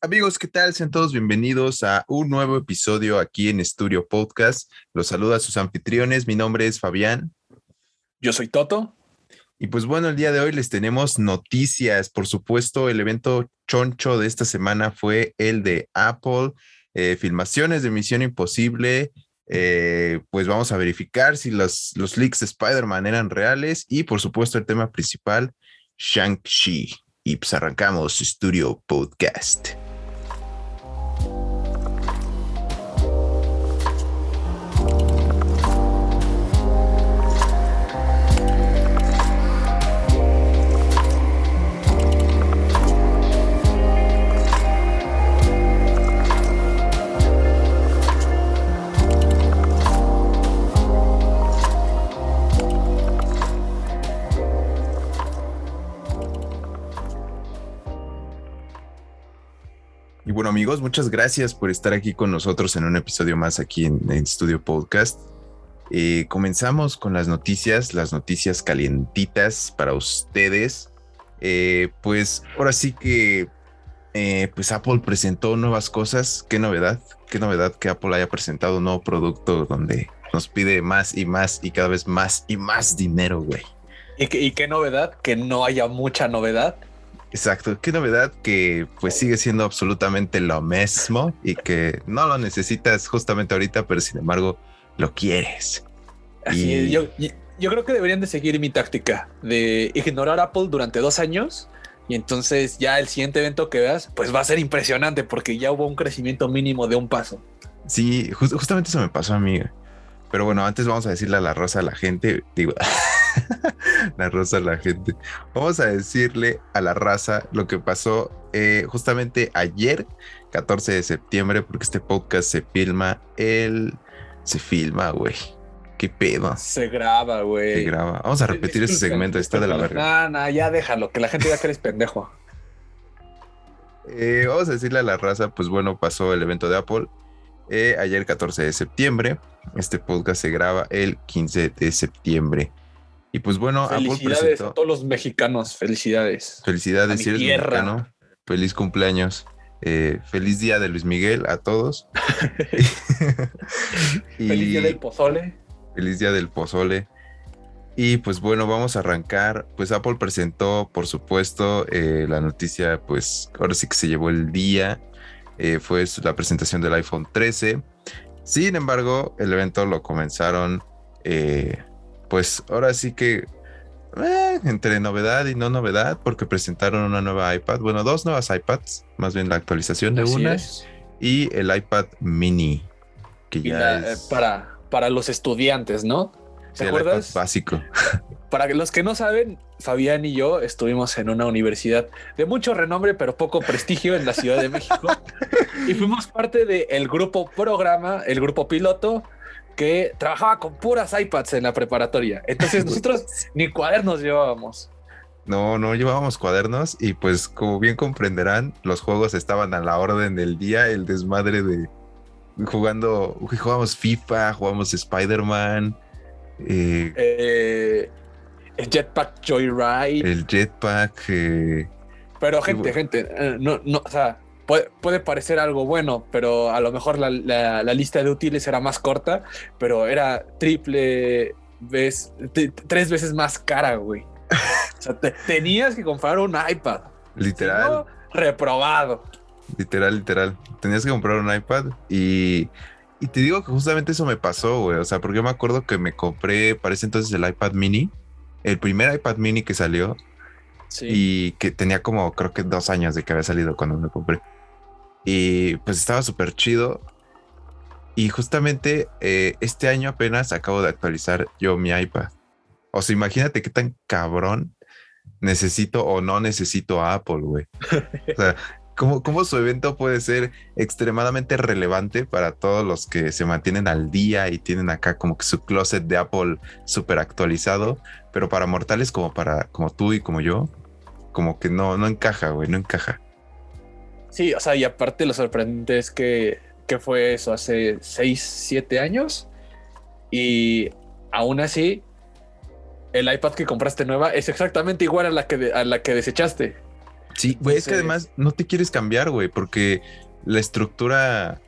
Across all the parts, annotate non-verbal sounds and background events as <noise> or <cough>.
Amigos, ¿qué tal? Sean todos bienvenidos a un nuevo episodio aquí en Estudio Podcast. Los saluda a sus anfitriones. Mi nombre es Fabián. Yo soy Toto. Y pues bueno, el día de hoy les tenemos noticias. Por supuesto, el evento choncho de esta semana fue el de Apple, eh, filmaciones de Misión Imposible. Eh, pues vamos a verificar si los, los leaks de Spider-Man eran reales y por supuesto el tema principal, Shang-Chi. Y pues arrancamos Studio Podcast. Bueno, amigos, muchas gracias por estar aquí con nosotros en un episodio más aquí en, Studio Podcast. Eh, comenzamos con las noticias, las noticias calientitas para ustedes. Eh, pues ahora sí que, eh, pues Apple presentó nuevas cosas. Qué novedad, qué novedad que Apple haya presentado un nuevo producto donde nos pide más y más y cada vez más y más dinero, güey. ¿Y, y qué novedad, que no haya mucha novedad Exacto, qué novedad que pues sigue siendo absolutamente lo mismo y que no lo necesitas justamente ahorita, pero sin embargo lo quieres. Así yo, yo creo que deberían de seguir mi táctica de ignorar Apple durante dos años y entonces ya el siguiente evento que veas pues va a ser impresionante porque ya hubo un crecimiento mínimo de un paso. Sí, justamente eso me pasó a mí. Pero bueno, antes vamos a decirle a la rosa a la gente, digo, <laughs> la rosa a la gente. Vamos a decirle a la raza lo que pasó eh, justamente ayer, 14 de septiembre, porque este podcast se filma el... Se filma, güey. ¿Qué pedo? Se graba, güey. Se graba. Vamos a repetir ese segmento, está de la verga. No, no, ya déjalo, que la gente ya que eres pendejo. <laughs> Eh, vamos a decirle a la raza, pues bueno, pasó el evento de Apple eh, ayer 14 de septiembre. Este podcast se graba el 15 de septiembre. Y pues bueno, felicidades a todos los mexicanos, felicidades. Felicidades, si eres mexicano. Feliz cumpleaños. Eh, feliz día de Luis Miguel a todos. <laughs> feliz día del pozole. Feliz día del pozole. Y pues bueno, vamos a arrancar. Pues Apple presentó, por supuesto, eh, la noticia, pues ahora sí que se llevó el día. Eh, fue la presentación del iPhone 13. Sin embargo, el evento lo comenzaron pues ahora sí que eh, entre novedad y no novedad, porque presentaron una nueva iPad, bueno, dos nuevas iPads, más bien la actualización de una y el iPad mini, que ya es... para, para los estudiantes, ¿no? ¿Te acuerdas? básico. <laughs> Para los que no saben, Fabián y yo estuvimos en una universidad de mucho renombre, pero poco prestigio en la Ciudad de México. <laughs> y fuimos parte del grupo programa, el grupo piloto que trabajaba con puras iPads en la preparatoria. Entonces <laughs> nosotros ni cuadernos llevábamos. No, no llevábamos cuadernos y pues como bien comprenderán, los juegos estaban a la orden del día, el desmadre de jugando, jugamos FIFA, jugamos Spider-Man. Eh, eh, el Jetpack Joyride. El Jetpack. Eh, Pero gente, gente, no, no, o sea, puede, parecer algo bueno, pero a lo mejor la, lista de útiles era más corta, pero era triple vez, tres veces más cara, güey. o sea, tenías que comprar un iPad. Literal. reprobado. Literal, literal. Tenías que comprar un iPad y, y te digo que justamente eso me pasó, güey. O sea, porque yo me acuerdo que me compré, parece entonces el iPad mini, el primer iPad mini que salió. Y que tenía como, creo que dos años de que había salido cuando me compré. Y pues estaba súper chido. Y justamente eh, este año apenas acabo de actualizar yo mi iPad. O sea, imagínate qué tan cabrón necesito o no necesito a Apple, güey. o sea, ¿cómo, ¿cómo, su evento puede ser extremadamente relevante para todos los que se mantienen al día y tienen acá como que su closet de Apple súper actualizado, pero para mortales como para como tú y como yo, como que no, no encaja, güey, no encaja. Sí, o sea, y aparte lo sorprendente es que, fue eso hace 6, 7 años y aún así el iPad que compraste nueva es exactamente igual a la que, a la que desechaste. Sí, güey, es que además no te quieres cambiar, güey, porque la estructura,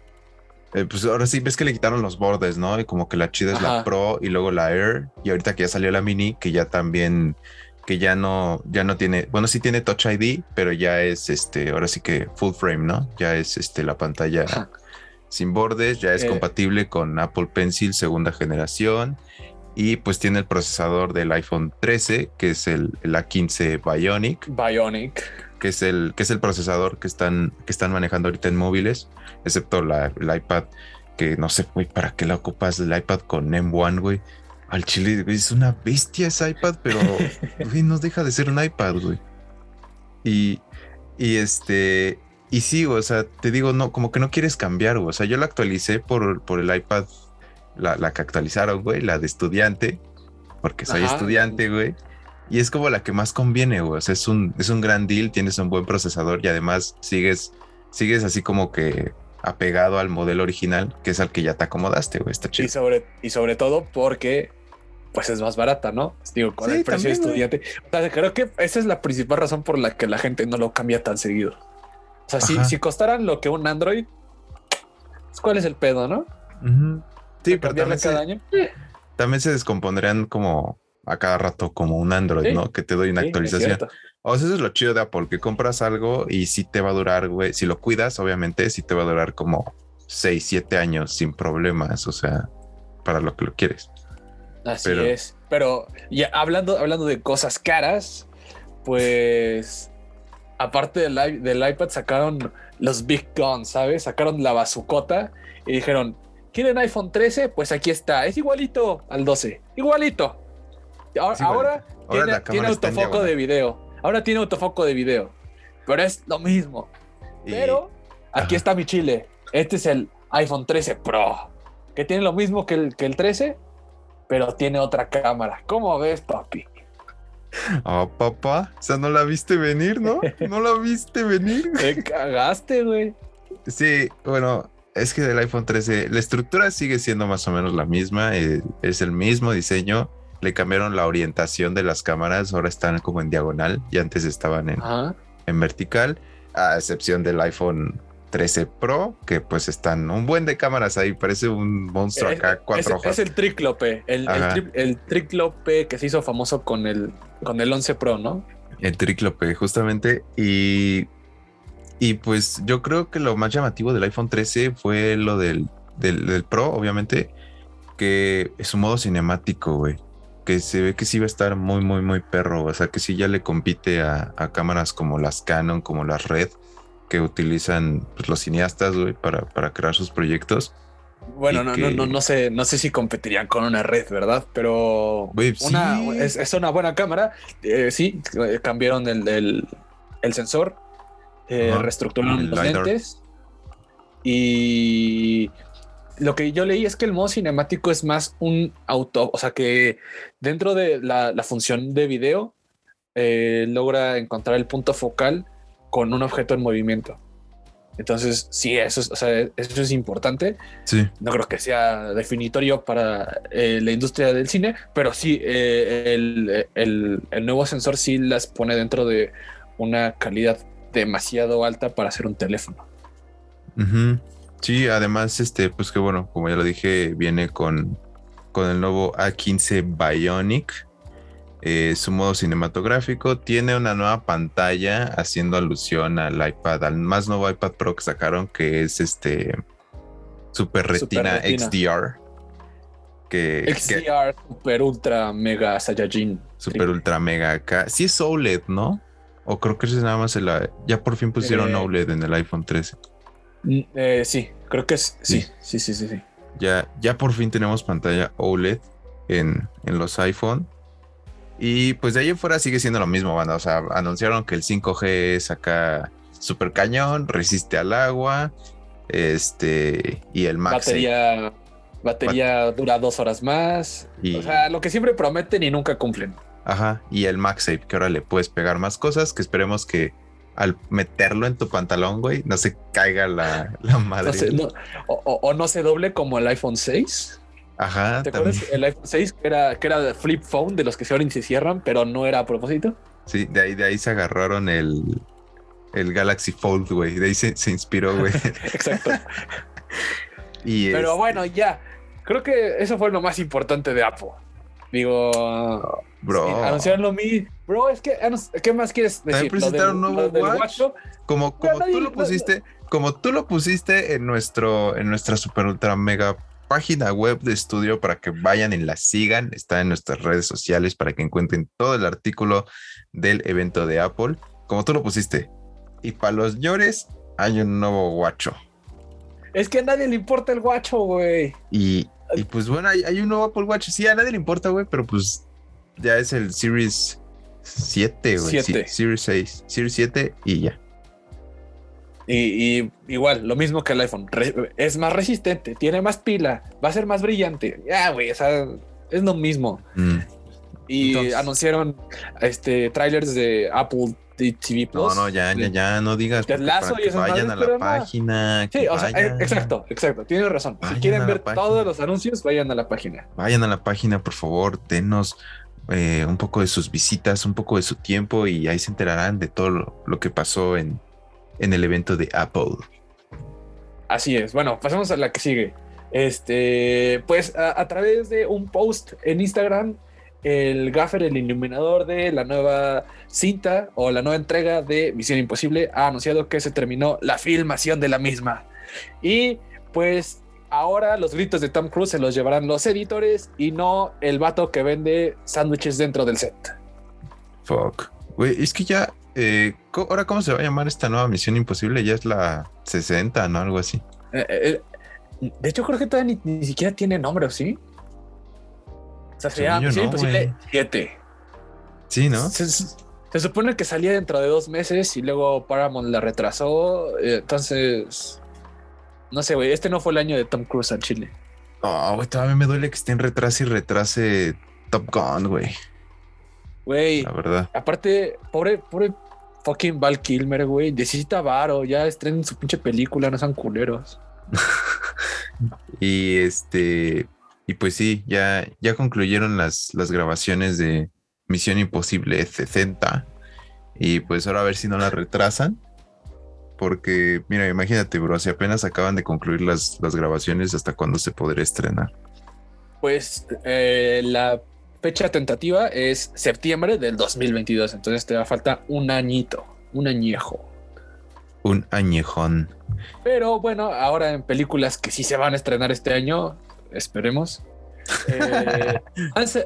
eh, pues ahora sí ves que le quitaron los bordes, ¿no? Y como que la chida es la Pro y luego la Air, y ahorita que ya salió la Mini, que ya también, que ya no, ya no tiene, bueno, sí tiene Touch ID, pero ya es este, ahora sí que full frame, ¿no? Ya es este la pantalla sin bordes, ya es eh. compatible con Apple Pencil segunda generación y pues tiene el procesador del iPhone 13, que es el, A15 Bionic. Bionic. Que es el, que es el procesador que están, que están manejando ahorita en móviles, excepto la, el iPad, que no sé, güey, ¿para qué la ocupas el iPad con M1, güey? Al chile, es una bestia ese iPad, pero, <laughs> güey, no deja de ser un iPad, güey. Y, y este, y sí, o sea, te digo, no, como que no quieres cambiar, güey. O sea, yo la actualicé por, por el iPad, la, que actualizaron, güey, la de estudiante, porque soy estudiante, güey. Y es como la que más conviene, güey. O sea, es un, es un gran deal, tienes un buen procesador y además sigues, sigues así como que apegado al modelo original, que es al que ya te acomodaste, güey. Está chido. Y sobre, y sobre todo porque pues es más barata, ¿no? Digo, con el precio de estudiante. O sea, creo que esa es la principal razón por la que la gente no lo cambia tan seguido. O sea, si, costaran lo que un Android, pues, ¿cuál es el pedo, no? Sí, pero también cada se, año. También se descompondrían como a cada rato como un Android, ¿no? Que te doy una actualización. o sea, eso es lo chido de Apple, que compras algo y sí te va a durar, güey. Si lo cuidas, obviamente, sí te va a durar como 6, 7 años sin problemas. O sea, para lo que lo quieres. Así es. Pero ya hablando, hablando de cosas caras, pues aparte del, del iPad, sacaron los Big Guns, ¿sabes? Sacaron la bazucota y dijeron, ¿quieren iPhone 13? Pues aquí está, es igualito al 12, igualito. Ahora, tiene, autofoco de video. Ahora tiene autofoco de video. Pero es lo mismo. Pero aquí está mi chile. Este es el iPhone 13 Pro. Que tiene lo mismo que el, que el 13, pero tiene otra cámara. ¿Cómo ves, papi? Ah, papá, o sea, no la viste venir, ¿no? No la viste venir. <laughs> Te cagaste, güey. Sí, bueno, es que del iPhone 13, la estructura sigue siendo más o menos la misma, eh, es el mismo diseño. Le cambiaron la orientación de las cámaras, ahora están como en diagonal y antes estaban en, en vertical, a excepción del iPhone 13 Pro, que pues están un buen de cámaras ahí, parece un monstruo acá, cuatro ojos. Es el tríclope, el, el, tríclope que se hizo famoso con el, con el 11 Pro, ¿no? El tríclope, justamente. Y, y pues yo creo que lo más llamativo del iPhone 13 fue lo del, del, Pro, obviamente, que es un modo cinemático, güey. Que se ve que sí va a estar muy, muy, muy perro. O sea, que sí ya le compite a, a cámaras como las Canon, como las Red que utilizan pues, los cineastas, para, para crear sus proyectos. Bueno, no, no, no, no, sé, no sé si competirían con una red, ¿verdad? Pero una, es, una buena cámara. Eh, sí, cambiaron el, el, sensor, eh, reestructuraron los lentes. Y lo que yo leí es que el modo cinemático es más un auto, o sea que dentro de la, función de video eh, logra encontrar el punto focal con un objeto en movimiento. Entonces, sí, eso es, eso es importante. Sí. No creo que sea definitorio para eh, la industria del cine, pero sí, eh, el, nuevo sensor sí las pone dentro de una calidad demasiado alta para hacer un teléfono. Sí, además, este, pues que bueno, como ya lo dije, viene con, con el nuevo A15 Bionic eh, su modo cinematográfico. Tiene una nueva pantalla haciendo alusión al iPad, al más nuevo iPad Pro que sacaron, que es este Super Retina, XDR. Que, XDR, Super Ultra Mega Saiyajin. Super Ultra Mega acá. Sí es OLED, ¿no? O creo que es nada más el. Ya por fin pusieron eh, OLED en el iPhone 13. Mm, eh, sí, creo que es. Sí, sí, sí, sí, sí. Ya, ya por fin tenemos pantalla OLED en, en los iPhone. Y pues de ahí en fuera sigue siendo lo mismo, banda. O sea, anunciaron que el 5G es acá super cañón, resiste al agua. Este, y el Max. Batería, batería dura dos horas más. o sea, lo que siempre prometen y nunca cumplen. Ajá, y el MagSafe, que ahora le puedes pegar más cosas, que esperemos que al meterlo en tu pantalón, güey, no se caiga la, madre. o, no se doble como el iPhone 6. Ajá. ¿Te acuerdas el iPhone 6 que era, que era flip phone, de los que se abren y se cierran, pero no era a propósito? Sí, de ahí, de ahí se agarraron el, el Galaxy Fold, güey. De ahí se, se inspiró, güey. <laughs> Exacto. <laughs> Y Pero este, bueno, ya. Creo que eso fue lo más importante de Apple. Digo, bro. sí, anunciaron lo mi. Bro, es que, ¿qué más quieres decir? También presentaron un nuevo watch. como, como tú lo pusiste, como tú lo pusiste en nuestro, en nuestra super ultra mega página web de estudio para que vayan y la sigan. Está en nuestras redes sociales para que encuentren todo el artículo del evento de Apple. Como tú lo pusiste. Y para los llores hay un nuevo guacho. Es que a nadie le importa el guacho, güey. Y, y pues bueno, hay, hay un nuevo Apple Watch. Sí, a nadie le importa, güey, pero pues ya es el Series 7, güey. Series 6, Series 7 y ya. Y, y igual, lo mismo que el iPhone. Re- es más resistente, tiene más pila, va a ser más brillante. Ya, güey, o sea, es lo mismo. Mm. Y Entonces- anunciaron este trailers de Apple TV No, Plus. no, ya, ya, ya, no digas. Para y que vayan a la no. página. Sí, que o sea, vayan, exacto, exacto, tienes razón. Vayan si quieren ver página. todos los anuncios, vayan a la página. Vayan a la página, por favor, denos eh, un poco de sus visitas, un poco de su tiempo y ahí se enterarán de todo lo, lo que pasó en, en el evento de Apple. Así es. Bueno, pasamos a la que sigue. Este, pues a, a través de un post en Instagram, el gaffer, el iluminador de la nueva cinta o la nueva entrega de Misión Imposible, ha anunciado que se terminó la filmación de la misma. Y pues ahora los gritos de Tom Cruise se los llevarán los editores y no el vato que vende sándwiches dentro del set. Fuck. Güey, es que ya. Eh, ¿Ahora cómo se va a llamar esta nueva misión imposible? Ya es la 60, ¿no? Algo así. Eh, eh, de hecho, creo que todavía ni, ni siquiera tiene nombre, ¿o sí? O sea, se Según llama yo Misión no, Imposible güey. 7. Sí, ¿no? Se, se supone que salía dentro de dos meses y luego Paramount la retrasó. Entonces, no sé, güey. Este no fue el año de Tom Cruise en Chile. No, güey, todavía me duele que esté en retraso y retrase Top Gun, güey. Güey, La verdad. aparte, pobre, pobre fucking Val Kilmer, güey. Necesita varo. Ya estrenen su pinche película, no sean culeros. <laughs> Y este, y pues sí, ya, ya concluyeron las, las grabaciones de Misión Imposible 60. Y pues ahora a ver si no la retrasan. Porque, mira, imagínate, bro, si apenas acaban de concluir las, las grabaciones, ¿hasta cuándo se podrá estrenar? Pues eh, la fecha tentativa es septiembre del 2022. Entonces te va a falta un añito, un añejo. Un añejón. Pero bueno, ahora en películas que sí se van a estrenar este año, esperemos. <laughs> Eh,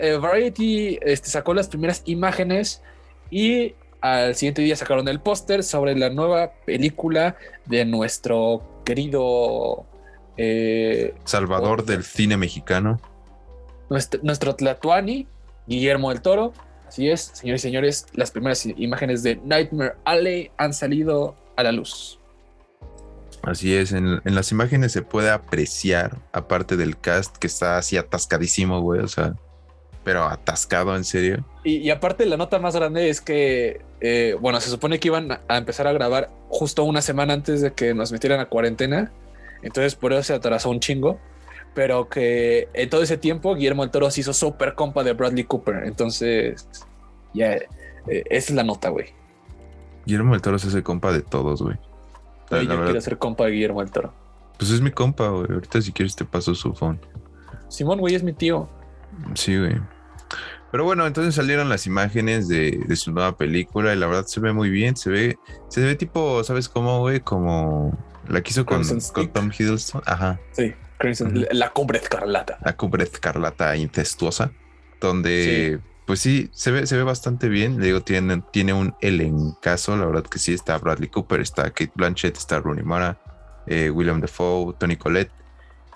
eh, Variety este, sacó las primeras imágenes y al siguiente día sacaron el póster sobre la nueva película de nuestro querido eh, Salvador del cine mexicano. Nuestro, nuestro Tlatuani, Guillermo del Toro. Así es, señores y señores, las primeras imágenes de Nightmare Alley han salido a la luz. Así es, en, en las imágenes se puede apreciar, aparte del cast que está así atascadísimo, güey, o sea, pero atascado en serio. Y, y aparte la nota más grande es que, eh, bueno, se supone que iban a empezar a grabar justo una semana antes de que nos metieran a cuarentena. Entonces por eso se atrasó un chingo. Pero que en todo ese tiempo Guillermo del Toro se hizo súper compa de Bradley Cooper. Entonces, ya, eh, esa es la nota, güey. Guillermo del Toro se hace compa de todos, güey. Yo verdad, quiero ser compa de Guillermo del Toro. Pues es mi compa, güey. Ahorita si quieres te paso su phone. Simón, güey, es mi tío. Sí, güey. Pero bueno, entonces salieron las imágenes de, de su nueva película y la verdad se ve muy bien. Se ve, se ve tipo, ¿sabes cómo, güey? Como la que hizo con, con. Tom Hiddleston. Ajá. Sí, Crimson, la- la cumbre escarlata. La cumbre escarlata incestuosa. Donde, pues sí, se ve, se ve bastante bien. Le digo, tiene, tiene un elencazo. La verdad que sí, está Bradley Cooper, está Kate Blanchett, está Rooney Mara, eh, William Defoe, Tony Collette,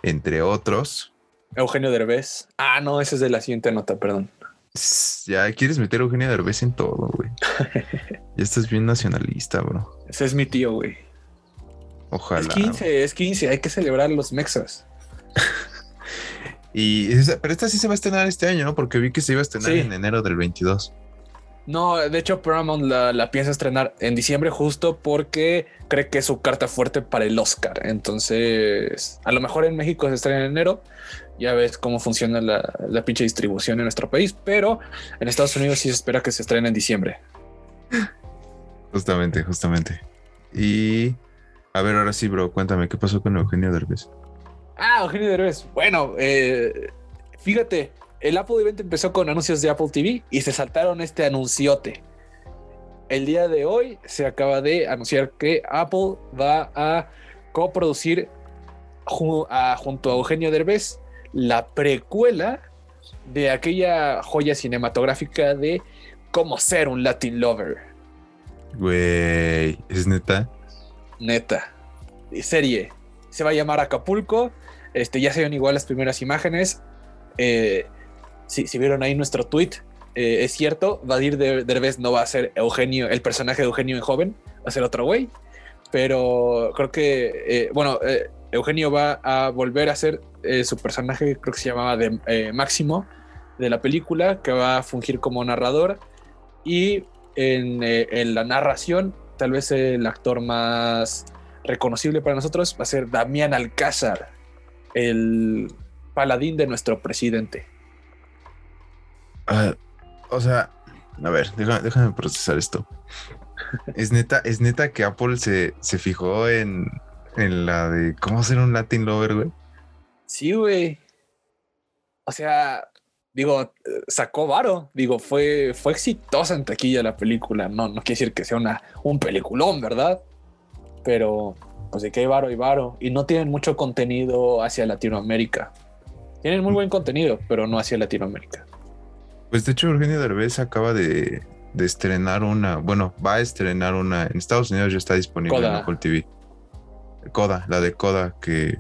entre otros. Eugenio Derbez. Ah, no, ese es de la siguiente nota, perdón. Ya quieres meter a Eugenia Derbez en todo, güey. <laughs> ya estás bien nacionalista, bro. Ese es mi tío, güey. Ojalá. Es 15, es 15, hay que celebrar los mexas. <laughs> Y esa- pero esta sí se va a estrenar este año, ¿no? Porque vi que se iba a estrenar Sí. en enero del 22. No, de hecho Paramount la, la piensa estrenar en diciembre justo porque cree que es su carta fuerte para el Oscar. Entonces, a lo mejor en México se estrena en enero. Ya ves cómo funciona la, la pinche distribución en nuestro país, pero en Estados Unidos sí se espera que se estrene en diciembre. <laughs> Justamente, justamente. Y a ver, ahora sí, bro, cuéntame, ¿qué pasó con Eugenio Derbez? Ah, Eugenio Derbez. Bueno, eh, fíjate, el Apple Event empezó con anuncios de Apple TV y se saltaron este anunciote. El día de hoy se acaba de anunciar que Apple va a coproducir junto a Eugenio Derbez la precuela de aquella joya cinematográfica de cómo ser un Latin lover. Güey, ¿es neta? Neta. Serie. Se va a llamar Acapulco. Este, ya se ven igual las primeras imágenes. Eh, si, vieron ahí nuestro tweet, eh, es cierto, Vadir Derbez no va a ser Eugenio, el personaje de Eugenio en joven, va a ser otro güey. Pero creo que, eh, bueno, Eugenio va a volver a ser su personaje, creo que se llamaba de, Máximo, de la película, que va a fungir como narrador. Y en, en la narración tal vez el actor más reconocible para nosotros va a ser Damián Alcázar, el paladín de nuestro presidente. Ah, o sea, a ver, déjame, procesar esto. es neta, es neta que Apple se, se fijó en, en la de cómo hacer un Latin Lover, güey. Sí, güey. O sea, digo, sacó varo, digo, fue, fue exitosa en taquilla la película, no, no quiere decir que sea una, un peliculón, ¿verdad? Pero, pues de que hay varo y varo, y no tienen mucho contenido hacia Latinoamérica. Tienen muy buen contenido, pero no hacia Latinoamérica. Pues de hecho, Eugenio Derbez acaba de, de estrenar una, bueno, va a estrenar una, en Estados Unidos ya está disponible en Apple TV. Coda, la de Coda, que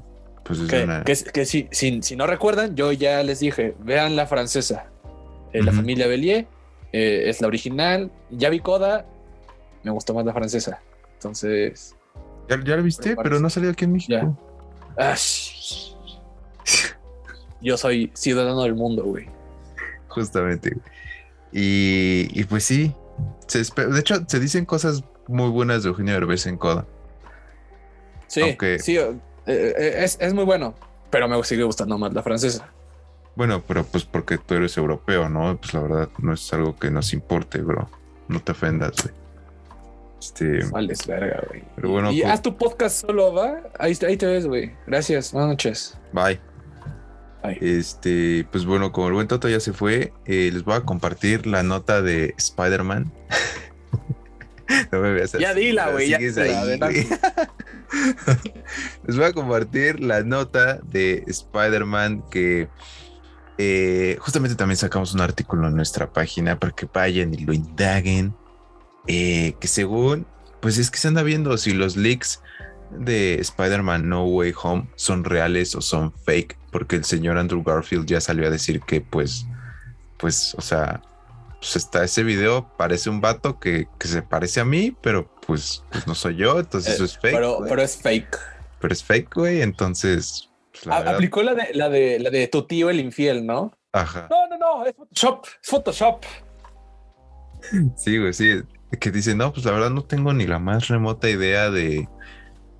pues que, si, si, no recuerdan, yo ya les dije, vean la francesa. Eh, la familia Bellier eh, es la original. Ya vi Coda, me gustó más la francesa. Entonces. ¿Ya, la viste? Pero no salió aquí en México. Ah, yo soy ciudadano del mundo, güey. Justamente. Y, y pues sí. de hecho, se dicen cosas muy buenas de Eugenio Derbez en Coda. Sí, sí, eh, eh, es, muy bueno, pero me sigue gustando más la francesa. Bueno, pero pues porque tú eres europeo, ¿no? Pues la verdad no es algo que nos importe, bro. No te ofendas, güey. Este... Vales verga, güey. Pero bueno, y pues haz tu podcast solo, ¿va? Ahí, ahí te ves, güey. Gracias. Buenas noches. Bye. Bye. Este, pues bueno, como el buen Toto ya se fue, eh, les voy a compartir la nota de Spider-Man. <laughs> <laughs> no me veas así. Ya dila, güey. Ya ahí, <laughs> Les voy a compartir la nota de Spider-Man que eh, justamente también sacamos un artículo en nuestra página para que vayan y lo indaguen. Eh, que según, pues es que se anda viendo si los leaks de Spider-Man No Way Home son reales o son fake, porque el señor Andrew Garfield ya salió a decir que pues, pues, o sea, pues está ese video, parece un vato que, se parece a mí, pero pues, pues no soy yo, entonces eso es fake. Pero, pero es fake. Pero es fake, güey, entonces. Pues, aplicó la de, la, de, la de tu tío el infiel, ¿no? Ajá. No, no, no, es Photoshop, es Photoshop. Sí, güey, sí. Que dice, no, pues la verdad no tengo ni la más remota idea de,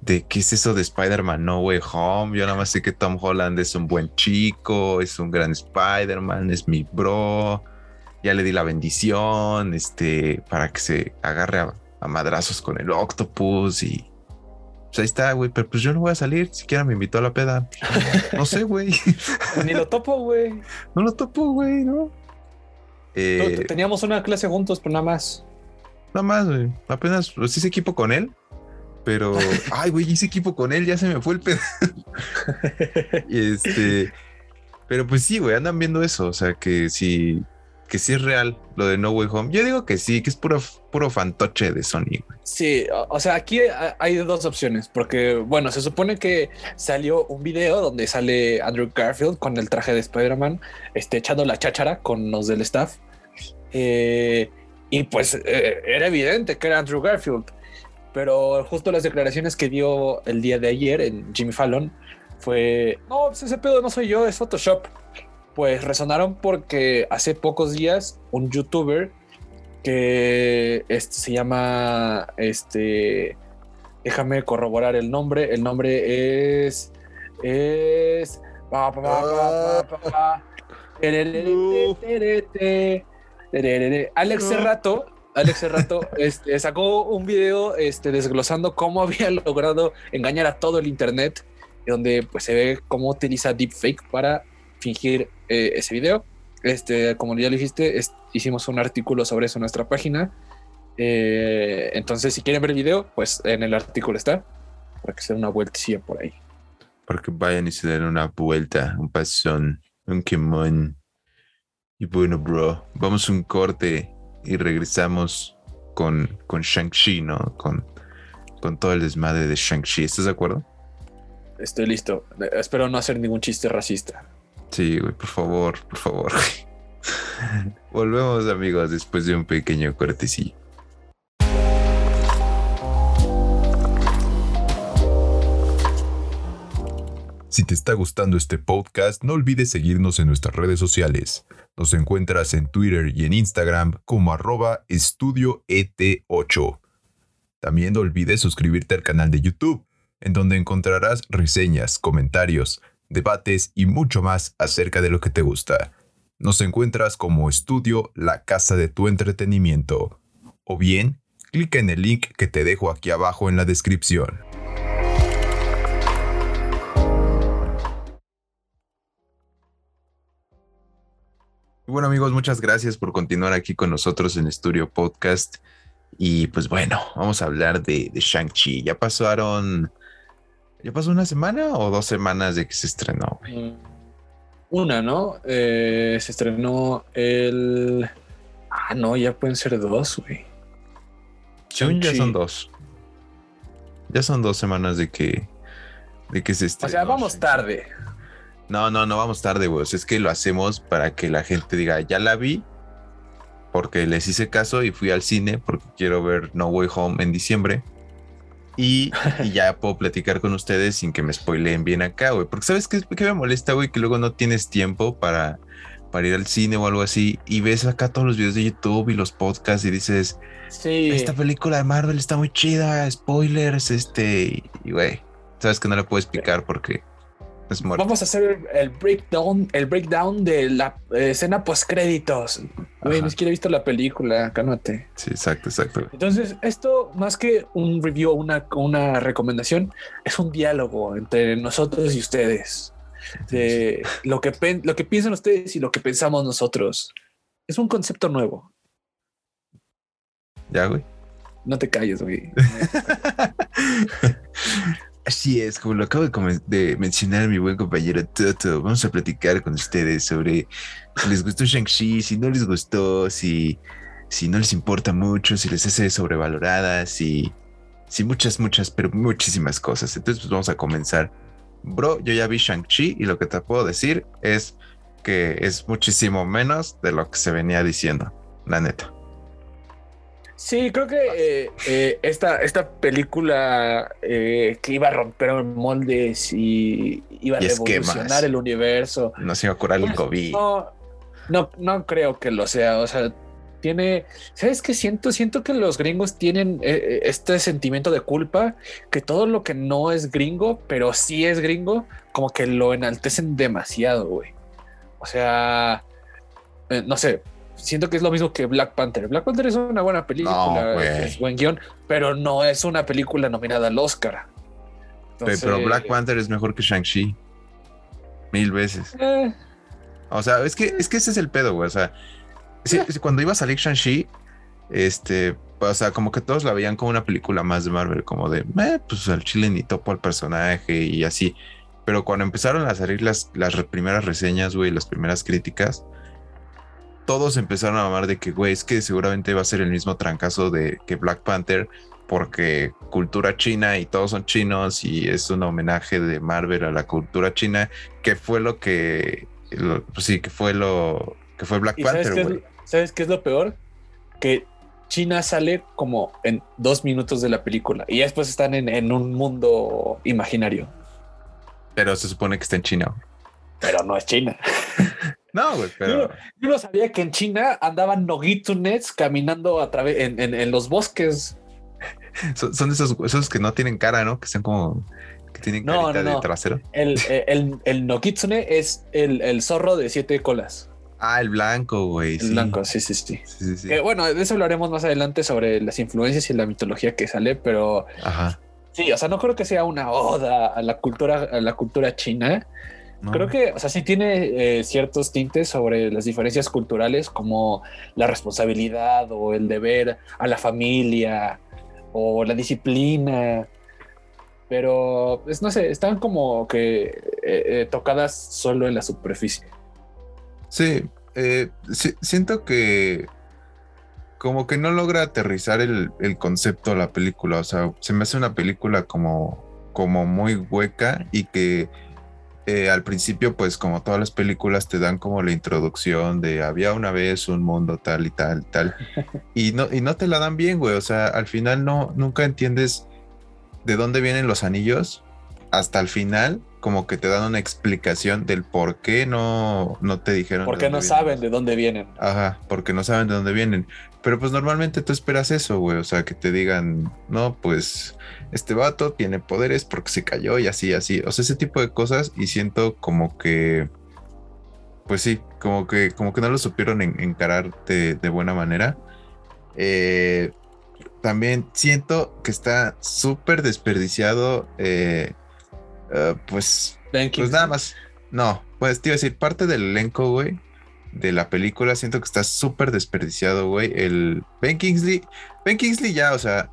de qué es eso de Spider-Man No Way Home. Yo nada más sé que Tom Holland es un buen chico, es un gran Spider-Man, es mi bro ya le di la bendición, este, para que se agarre a, madrazos con el octopus y pues ahí está, güey, pero pues yo no voy a salir, siquiera me invitó a la peda. No sé, güey. <laughs> Ni lo topo, güey. No lo topo, güey, ¿no? Eh, teníamos una clase juntos, pero nada más. Nada más, güey. Apenas pues, hice equipo con él, pero, <laughs> ay, güey, hice equipo con él, ya se me fue el pedo. <laughs> este, pero pues sí, güey, andan viendo eso, o sea, que si que sí es real lo de No Way Home. Yo digo que sí, que es puro, puro fantoche de Sony. Sí, o sea, aquí hay dos opciones, porque bueno, se supone que salió un video donde sale Andrew Garfield con el traje de Spider-Man, este, echando la cháchara con los del staff. Eh, y pues eh, era evidente que era Andrew Garfield, pero justo las declaraciones que dio el día de ayer en Jimmy Fallon fue, no, pues ese pedo no soy yo, es Photoshop pues resonaron porque hace pocos días un youtuber que este, se llama, este, déjame corroborar el nombre, el nombre es, es, Alex Cerrato Alex Cerrato <laughs> este, sacó un video este, desglosando cómo había <laughs> logrado engañar a todo el internet, donde pues se ve cómo utiliza deepfake para fingir eh, ese video. Este, como ya lo dijiste, hicimos un artículo sobre eso en nuestra página. Eh, entonces, si quieren ver el video, pues en el artículo está, para que se den una vueltecilla por ahí. Para que vayan y se den una vuelta, un pasón, un quemón. Y bueno, bro, vamos a un corte y regresamos con, con Shang-Chi, ¿no? Con, con todo el desmadre de Shang-Chi. ¿Estás de acuerdo? Estoy listo. Espero no hacer ningún chiste racista. Sí, güey, por favor, por favor. <laughs> Volvemos, amigos, después de un pequeño cortecillo. Si te está gustando este podcast, no olvides seguirnos en nuestras redes sociales. Nos encuentras en Twitter y en Instagram como arroba estudioet8. También no olvides suscribirte al canal de YouTube, en donde encontrarás reseñas, comentarios, debates y mucho más acerca de lo que te gusta. Nos encuentras como estudio La Casa de tu Entretenimiento. O bien, clica en el link que te dejo aquí abajo en la descripción. Bueno amigos, muchas gracias por continuar aquí con nosotros en Estudio Podcast. Y pues bueno, vamos a hablar de, de Shang-Chi. Ya pasaron ¿Ya pasó una semana o dos semanas de que se estrenó? Mm, una, ¿no? Eh, se estrenó el. Ah, no, ya pueden ser dos, güey. ya son dos. Ya son dos semanas de que. De que se estrenó. O sea, vamos tarde. No, no, no vamos tarde, güey. es que lo hacemos para que la gente diga, ya la vi. Porque les hice caso y fui al cine porque quiero ver No Way Home en diciembre. Y, ya puedo platicar con ustedes sin que me spoileen bien acá, güey. Porque sabes qué, qué me molesta, güey, que luego no tienes tiempo para, para ir al cine o algo así y ves acá todos los videos de YouTube y los podcasts y dices, sí. esta película de Marvel está muy chida, spoilers, este, y güey, sabes que no le puedo explicar porque Vamos a hacer el breakdown, el breakdown de la eh, escena post créditos. Güey, ni siquiera he visto la película, cálmate. Sí, exacto, exacto. Entonces, esto más que un review, una, una recomendación, es un diálogo entre nosotros y ustedes. De lo que, lo que piensan ustedes y lo que pensamos nosotros. Es un concepto nuevo. Ya, güey. No te calles, güey. <laughs> Así es, como lo acabo de, mencionar mi buen compañero Toto, vamos a platicar con ustedes sobre si les gustó Shang-Chi, si no les gustó, si, si no les importa mucho, si les hace sobrevalorada, si, si muchas, muchas, pero muchísimas cosas. Entonces, pues vamos a comenzar. Bro, yo ya vi Shang-Chi y lo que te puedo decir es que es muchísimo menos de lo que se venía diciendo, la neta. Sí, creo que eh, eh, esta, esta película eh, que iba a romper moldes y iba a revolucionar el universo. No se iba a curar el pues, COVID. No, no, no creo que lo sea. O sea, tiene. ¿Sabes qué siento? Siento que los gringos tienen este sentimiento de culpa, que todo lo que no es gringo, pero sí es gringo, como que lo enaltecen demasiado, güey. O sea, no sé, siento que es lo mismo que Black Panther. Black Panther es una buena película, es buen guion, pero no es una película nominada al Oscar. pero Black Panther es mejor que Shang-Chi. Mil veces. Eh. O sea, es que, es que ese es el pedo, güey. O sea, eh. cuando iba a salir Shang-Chi, este, o sea, como que todos la veían como una película más de Marvel, como de, eh, pues al chile ni topo al personaje y así. Pero cuando empezaron a salir las, las primeras reseñas, güey, las primeras críticas, todos empezaron a hablar de que, güey, es que seguramente va a ser el mismo trancazo de que Black Panther, porque cultura china y todos son chinos y es un homenaje de Marvel a la cultura china, que fue lo que, pues sí, que fue lo que fue Black Panther, güey. ¿Sabes qué es lo peor? Que China sale como en dos minutos de la película y después están en, en un mundo imaginario. Pero se supone que está en China. Pero no es China. <laughs> No, güey, pero. Yo, no sabía que en China andaban nogitunes caminando a través en, los bosques. Son, esos, esos que no tienen cara, ¿no? Que son como. que tienen carita de trasero. El, <laughs> el, el, Nogitsune es el, zorro de siete colas. Ah, el blanco, güey. El sí. blanco, sí, sí, sí. Bueno, de eso hablaremos más adelante sobre las influencias y la mitología que sale, pero Ajá. sí, o sea, no creo que sea una oda a la cultura, a la cultura china. No. Creo que, o sea, sí tiene eh, ciertos tintes sobre las diferencias culturales, como la responsabilidad o el deber a la familia o la disciplina. Pero, pues, no sé, están como que eh, eh, tocadas solo en la superficie. Sí, sí, siento que como que no logra aterrizar el, el concepto de la película. O sea, se me hace una película como, como muy hueca y que eh, al principio, pues como todas las películas, te dan como la introducción de había una vez un mundo tal y tal y tal. <laughs> Y no, y no te la dan bien, güey. O sea, al final no, nunca entiendes de dónde vienen los anillos. Hasta el final, como que te dan una explicación del por qué no, no te dijeron. Porque no vienen saben de dónde vienen. Ajá, porque no saben de dónde vienen. Pero pues normalmente tú esperas eso, güey. O sea, que te digan, no, pues este vato tiene poderes porque se cayó y así, así. O sea, ese tipo de cosas. Y siento como que, pues sí, como que, como que no lo supieron en- encarar de, de buena manera. Eh, también siento que está súper desperdiciado. eh, eh, pues Ben pues nada más. No, pues te iba a decir, parte del elenco, güey, de la película, siento que está súper desperdiciado, güey. El Ben Kingsley, Ben Kingsley ya, o sea,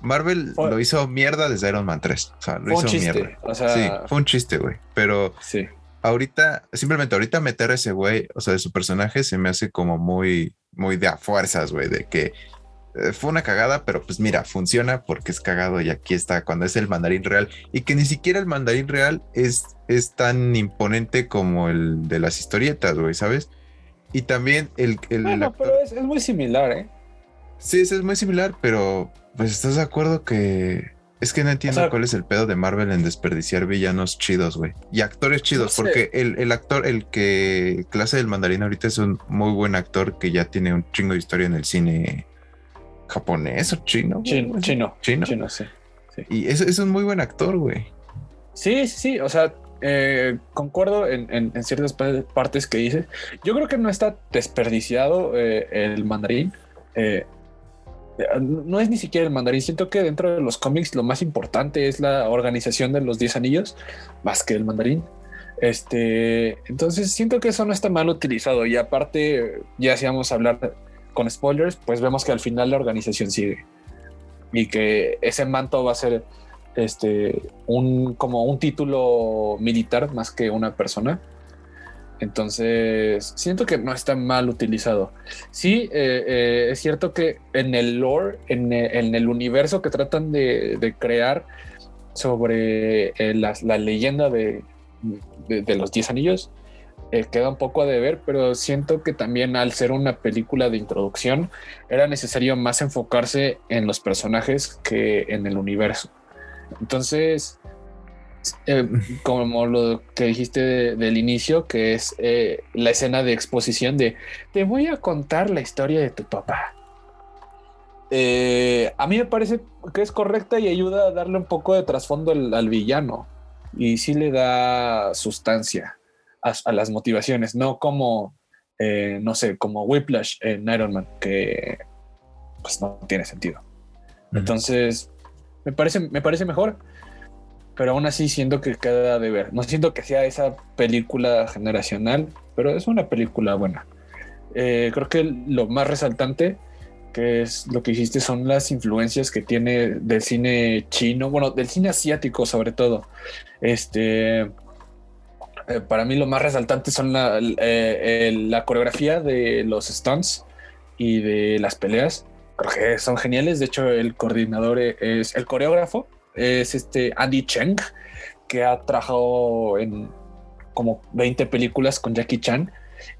Marvel Fue- lo hizo mierda desde Iron Man 3. O sea, lo hizo chiste. mierda. O sea, sí, fue un chiste, güey. Pero sí. ahorita, simplemente ahorita meter a ese güey, o sea, de su personaje se me hace como muy, muy de a fuerzas, güey, de que fue una cagada, pero pues mira, funciona porque es cagado y aquí está cuando es el mandarín real y que ni siquiera el mandarín real es, es tan imponente como el de las historietas, güey, ¿sabes? Y también el, el Bueno, actor- pero es, es muy similar, ¿eh? sí, es muy similar, pero pues estás de acuerdo que es que no entiendo O sea- cuál es el pedo de Marvel en desperdiciar villanos chidos, güey. Y actores chidos, No sé. porque el, el actor, el que clase del mandarín ahorita es un muy buen actor que ya tiene un chingo de historia en el cine japonés o chino. Chino, chino, Chino. chino, sí. Y es, es un muy buen actor, güey. Sí, sí, sí. O sea, eh, concuerdo en, en- en ciertas pa- partes que dices. Yo creo que no está desperdiciado eh, el mandarín. Eh, no es ni siquiera el mandarín. Siento que dentro de los cómics lo más importante es la organización de los 10 anillos, más que el mandarín. Este, entonces siento que eso no está mal utilizado. Y aparte, ya si vamos a hablar con spoilers, pues vemos que al final la organización sigue y que ese manto va a ser este un como un título militar más que una persona. Entonces siento que no está mal utilizado. Sí, eh, eh, es cierto que en el lore, en, en el universo que tratan de, de crear sobre eh, la, la leyenda de, de, de los 10 anillos, eh, queda un poco a deber, pero siento que también al ser una película de introducción era necesario más enfocarse en los personajes que en el universo. Entonces, eh, como lo que dijiste de- del inicio, que es eh, la escena de exposición de te voy a contar la historia de tu papá. A mí me parece que es correcta y ayuda a darle un poco de trasfondo al, al villano y sí le da sustancia a, a las motivaciones, no como, eh, no sé, como Whiplash en Iron Man, que pues no tiene sentido. Entonces, me parece, me parece mejor, pero aún así siento que queda de ver. No siento que sea esa película generacional, pero es una película buena. Eh, creo que lo más resaltante, que es lo que dijiste, son las influencias que tiene del cine chino, bueno, del cine asiático sobre todo. Este, eh, para mí lo más resaltante son la, eh, la coreografía de los stunts y de las peleas. Creo que son geniales. De hecho, el coordinador es el coreógrafo, es este Andy Cheng, que ha trabajado en como 20 películas con Jackie Chan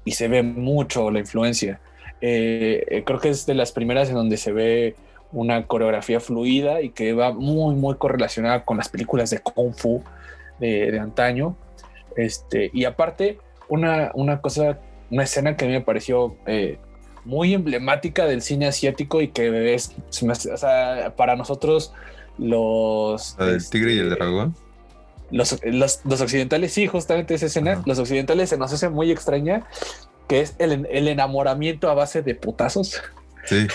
y se ve mucho la influencia. Eh, eh, creo que es de las primeras en donde se ve una coreografía fluida y que va muy, muy correlacionada con las películas de Kung Fu de antaño. Este, y aparte, una, una cosa, una escena que a mí me pareció eh, muy emblemática del cine asiático y que es, o sea, para nosotros los... La del tigre y el este, dragón. los, los, los occidentales, sí, justamente esa escena, Ajá. los occidentales se nos hace muy extraña que es el, el enamoramiento a base de putazos. Sí.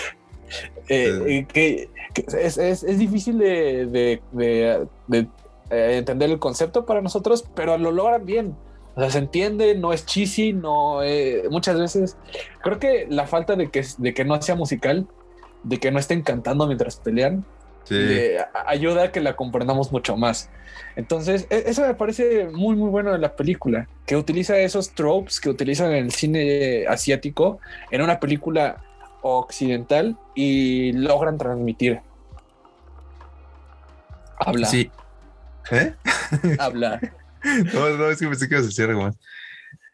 Eh, que, que es, es, es, difícil de, de, de, de eh, entender el concepto para nosotros, pero lo logran bien. O sea, se entiende, no es cheesy, no eh, muchas veces. Creo que la falta de que, de que no sea musical, de que no estén cantando mientras pelean, sí. eh, ayuda a que la comprendamos mucho más. Entonces, e, eso me parece muy, muy bueno de la película, que utiliza esos tropes que utilizan en el cine asiático en una película occidental y logran transmitir. Habla. Sí. ¿Eh? Habla. <laughs> No, no, es que pensé que ibas a decir algo más.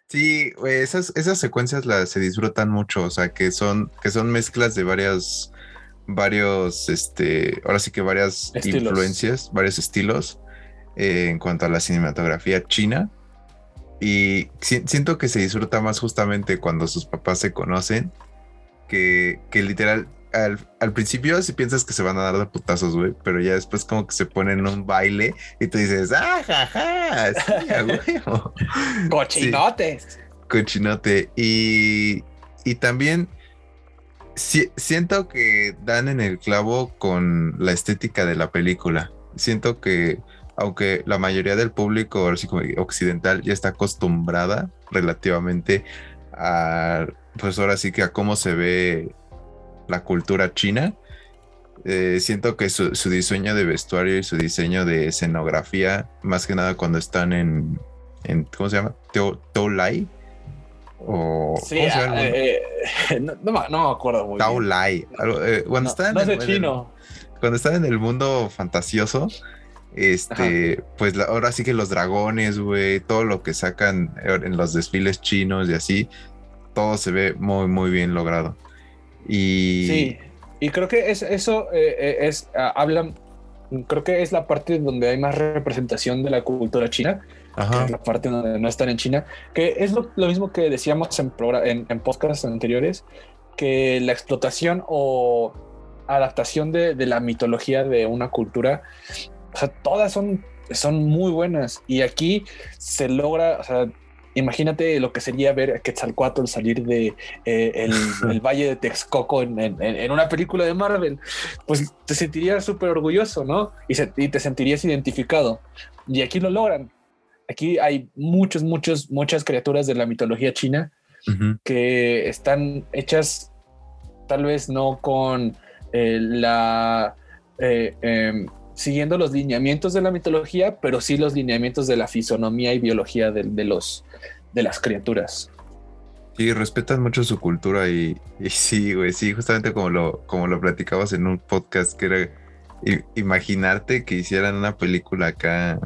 Sí, esas, esas secuencias las se disfrutan mucho, o sea, que son, que son mezclas de varias, varios, este, ahora sí que varias estilos. influencias, varios estilos eh, en cuanto a la cinematografía china. Y si, siento que se disfruta más justamente cuando sus papás se conocen, que, que literal al, al, principio si piensas que se van a dar de putazos, güey, pero ya después como que se ponen un baile y tú dices, ¡ah, ja, ja! Sí, a huevo. <laughs> Cochinotes. Sí, cochinote. Y, y también si, siento que dan en el clavo con la estética de la película. Siento que aunque la mayoría del público así como occidental ya está acostumbrada relativamente a, pues ahora sí que a cómo se ve la cultura china. Eh, siento que su, su, diseño de vestuario y su diseño de escenografía, más que nada cuando están en, en ¿cómo se llama? Tao Lai. O, sí, ¿cómo se llama eh, eh, <laughs> no, no, no, me acuerdo muy Tao Lai. Eh, cuando no, están no en es de el, chino. Cuando están en el mundo fantasioso, este, Ajá. pues la, ahora sí que los dragones, güey, todo lo que sacan en los desfiles chinos y así, todo se ve muy, muy bien logrado. Y... Sí, y creo que es, eso eh, es, uh, hablan, creo que es la parte donde hay más representación de la cultura china, Ajá. es la parte donde no están en China, que es lo, lo mismo que decíamos en, en, en podcasts anteriores, que la explotación o adaptación de, de, la mitología de una cultura, o sea, todas son, son muy buenas y aquí se logra, o sea, imagínate lo que sería ver a Quetzalcoatl salir de eh, el, <laughs> el, Valle de Texcoco en, en, en, una película de Marvel, pues te sentirías súper orgulloso, ¿no? Y, se, y, te sentirías identificado. Y aquí lo logran. Aquí hay muchos, muchos, muchas criaturas de la mitología china uh -huh. que están hechas tal vez no con eh, la... Eh, eh, siguiendo los lineamientos de la mitología, pero sí los lineamientos de la fisonomía y biología de, de los, de las criaturas. Sí, respetan mucho su cultura y, y <laughs> sí, güey, sí, justamente como lo, como lo platicabas en un podcast que era imaginarte que hicieran una película acá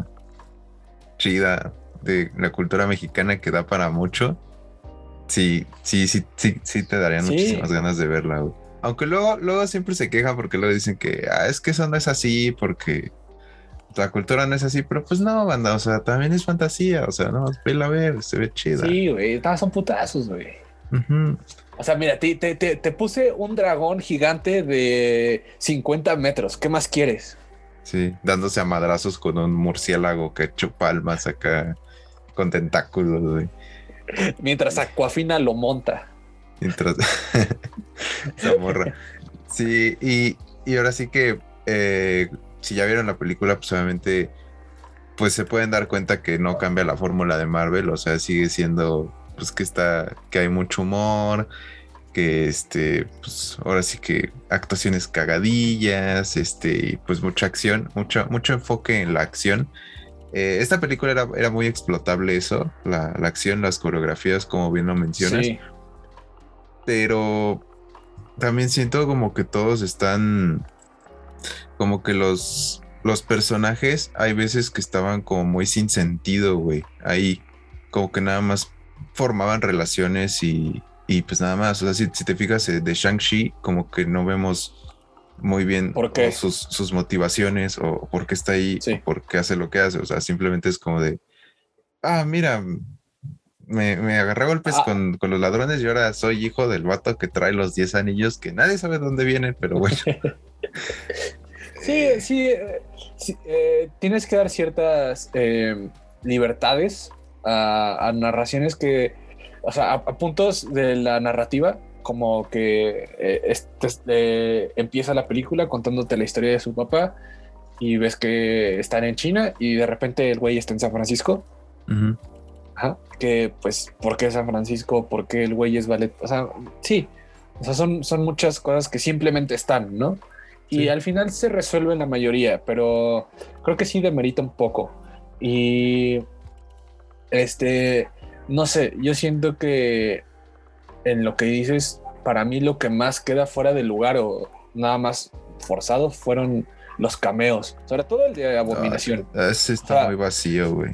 chida de la cultura mexicana que da para mucho. Sí, sí, sí, sí, sí te darían sí. muchísimas ganas de verla, güey. Aunque luego, luego siempre se quejan porque luego dicen que ah, es que eso no es así, porque la cultura no es así, pero pues no, banda, o sea, también es fantasía, o sea, no, vela a ver, se ve chida. Sí, güey, son putazos, güey. Uh -huh. O sea, mira, te, te, te, puse un dragón gigante de 50 metros, ¿qué más quieres? Sí, dándose a madrazos con un murciélago que chupa almas acá con tentáculos, güey. Mientras Aquafina lo monta. Mientras. <laughs> Esa morra. Sí, y, y, ahora sí que eh, si ya vieron la película, pues obviamente pues se pueden dar cuenta que no cambia la fórmula de Marvel, o sea, sigue siendo pues que está que hay mucho humor, que este pues ahora sí que actuaciones cagadillas, este y pues mucha acción, mucho mucho enfoque en la acción. Eh, esta película era, era, muy explotable eso, la, la, acción, las coreografías, como bien lo mencionas. Sí pero también siento como que todos están como que los los personajes hay veces que estaban como muy sin sentido, güey. Ahí como que nada más formaban relaciones y, y pues nada más. O sea, si, si te fijas eh, de Shang-Chi, como que no vemos muy bien ¿Por qué? Sus, sus, motivaciones o por qué está ahí, sí. o por qué hace lo que hace. O sea, simplemente es como de, ah, mira, me, me agarré golpes ah. con, con, los ladrones y ahora soy hijo del vato que trae los 10 anillos que nadie sabe dónde vienen, pero bueno. <laughs> sí, sí, sí eh, tienes que dar ciertas eh, libertades a, a, narraciones que o sea, a, a puntos de la narrativa, como que eh, este, este, empieza la película contándote la historia de su papá y ves que están en China y de repente el güey está en San Francisco. Ajá. Que pues, ¿por qué San Francisco? ¿Por qué el güey es ballet? O sea, sí. O sea, son, son muchas cosas que simplemente están, ¿no? Y Sí. al final se resuelven la mayoría, pero creo que sí demerita un poco. Y este, no sé, yo siento que en lo que dices, para mí lo que más queda fuera de lugar o nada más forzado fueron los cameos, sobre todo el de Abominación. Ah, ese está O sea, muy vacío, güey.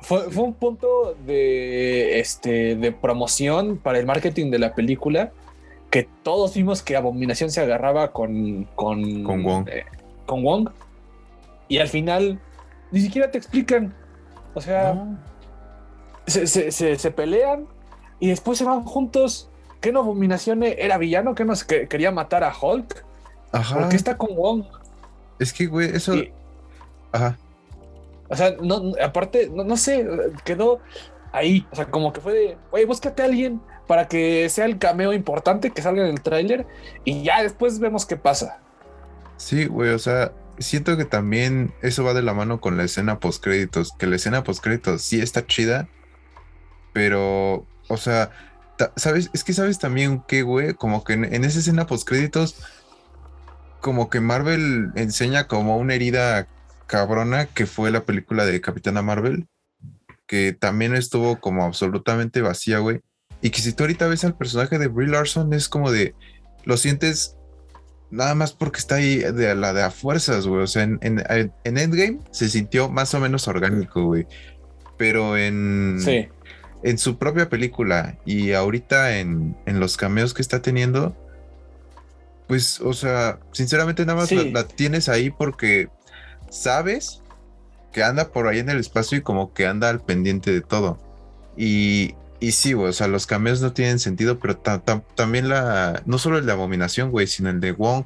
Fue, fue un punto de, este, de promoción para el marketing de la película que todos vimos que Abominación se agarraba con, con, Con Wong. eh, con Wong. Y al final ni siquiera te explican. O sea, No. se, se- se- se pelean y después se van juntos. ¿Qué no Abominación era villano? ¿Que nos que- quería matar a Hulk? Ajá. ¿Por qué está con Wong? Es que, güey, eso. Y- Ajá. O sea, no, aparte, no, no sé, quedó ahí. O sea, como que fue de, oye, búscate a alguien para que sea el cameo importante que salga en el tráiler y ya después vemos qué pasa. Sí, güey, o sea, siento que también eso va de la mano con la escena post créditos, que la escena post créditos sí está chida, pero, o sea, sabes, es que sabes también que, güey, como que en, en esa escena post créditos, como que Marvel enseña como una herida cabrona que fue la película de Capitana Marvel, que también estuvo como absolutamente vacía, güey, y que si tú ahorita ves al personaje de Brie Larson es como de, lo sientes nada más porque está ahí de la de a fuerzas, güey. O sea, en, en, en Endgame se sintió más o menos orgánico, güey. Pero en, Sí. en su propia película y ahorita en, en los cameos que está teniendo, pues, o sea, sinceramente nada más Sí. la, la tienes ahí porque sabes que anda por ahí en el espacio y como que anda al pendiente de todo. Y, y sí, güey, o sea, los cameos no tienen sentido, pero ta- ta- también la, no solo el de Abominación, güey, sino el de Wong.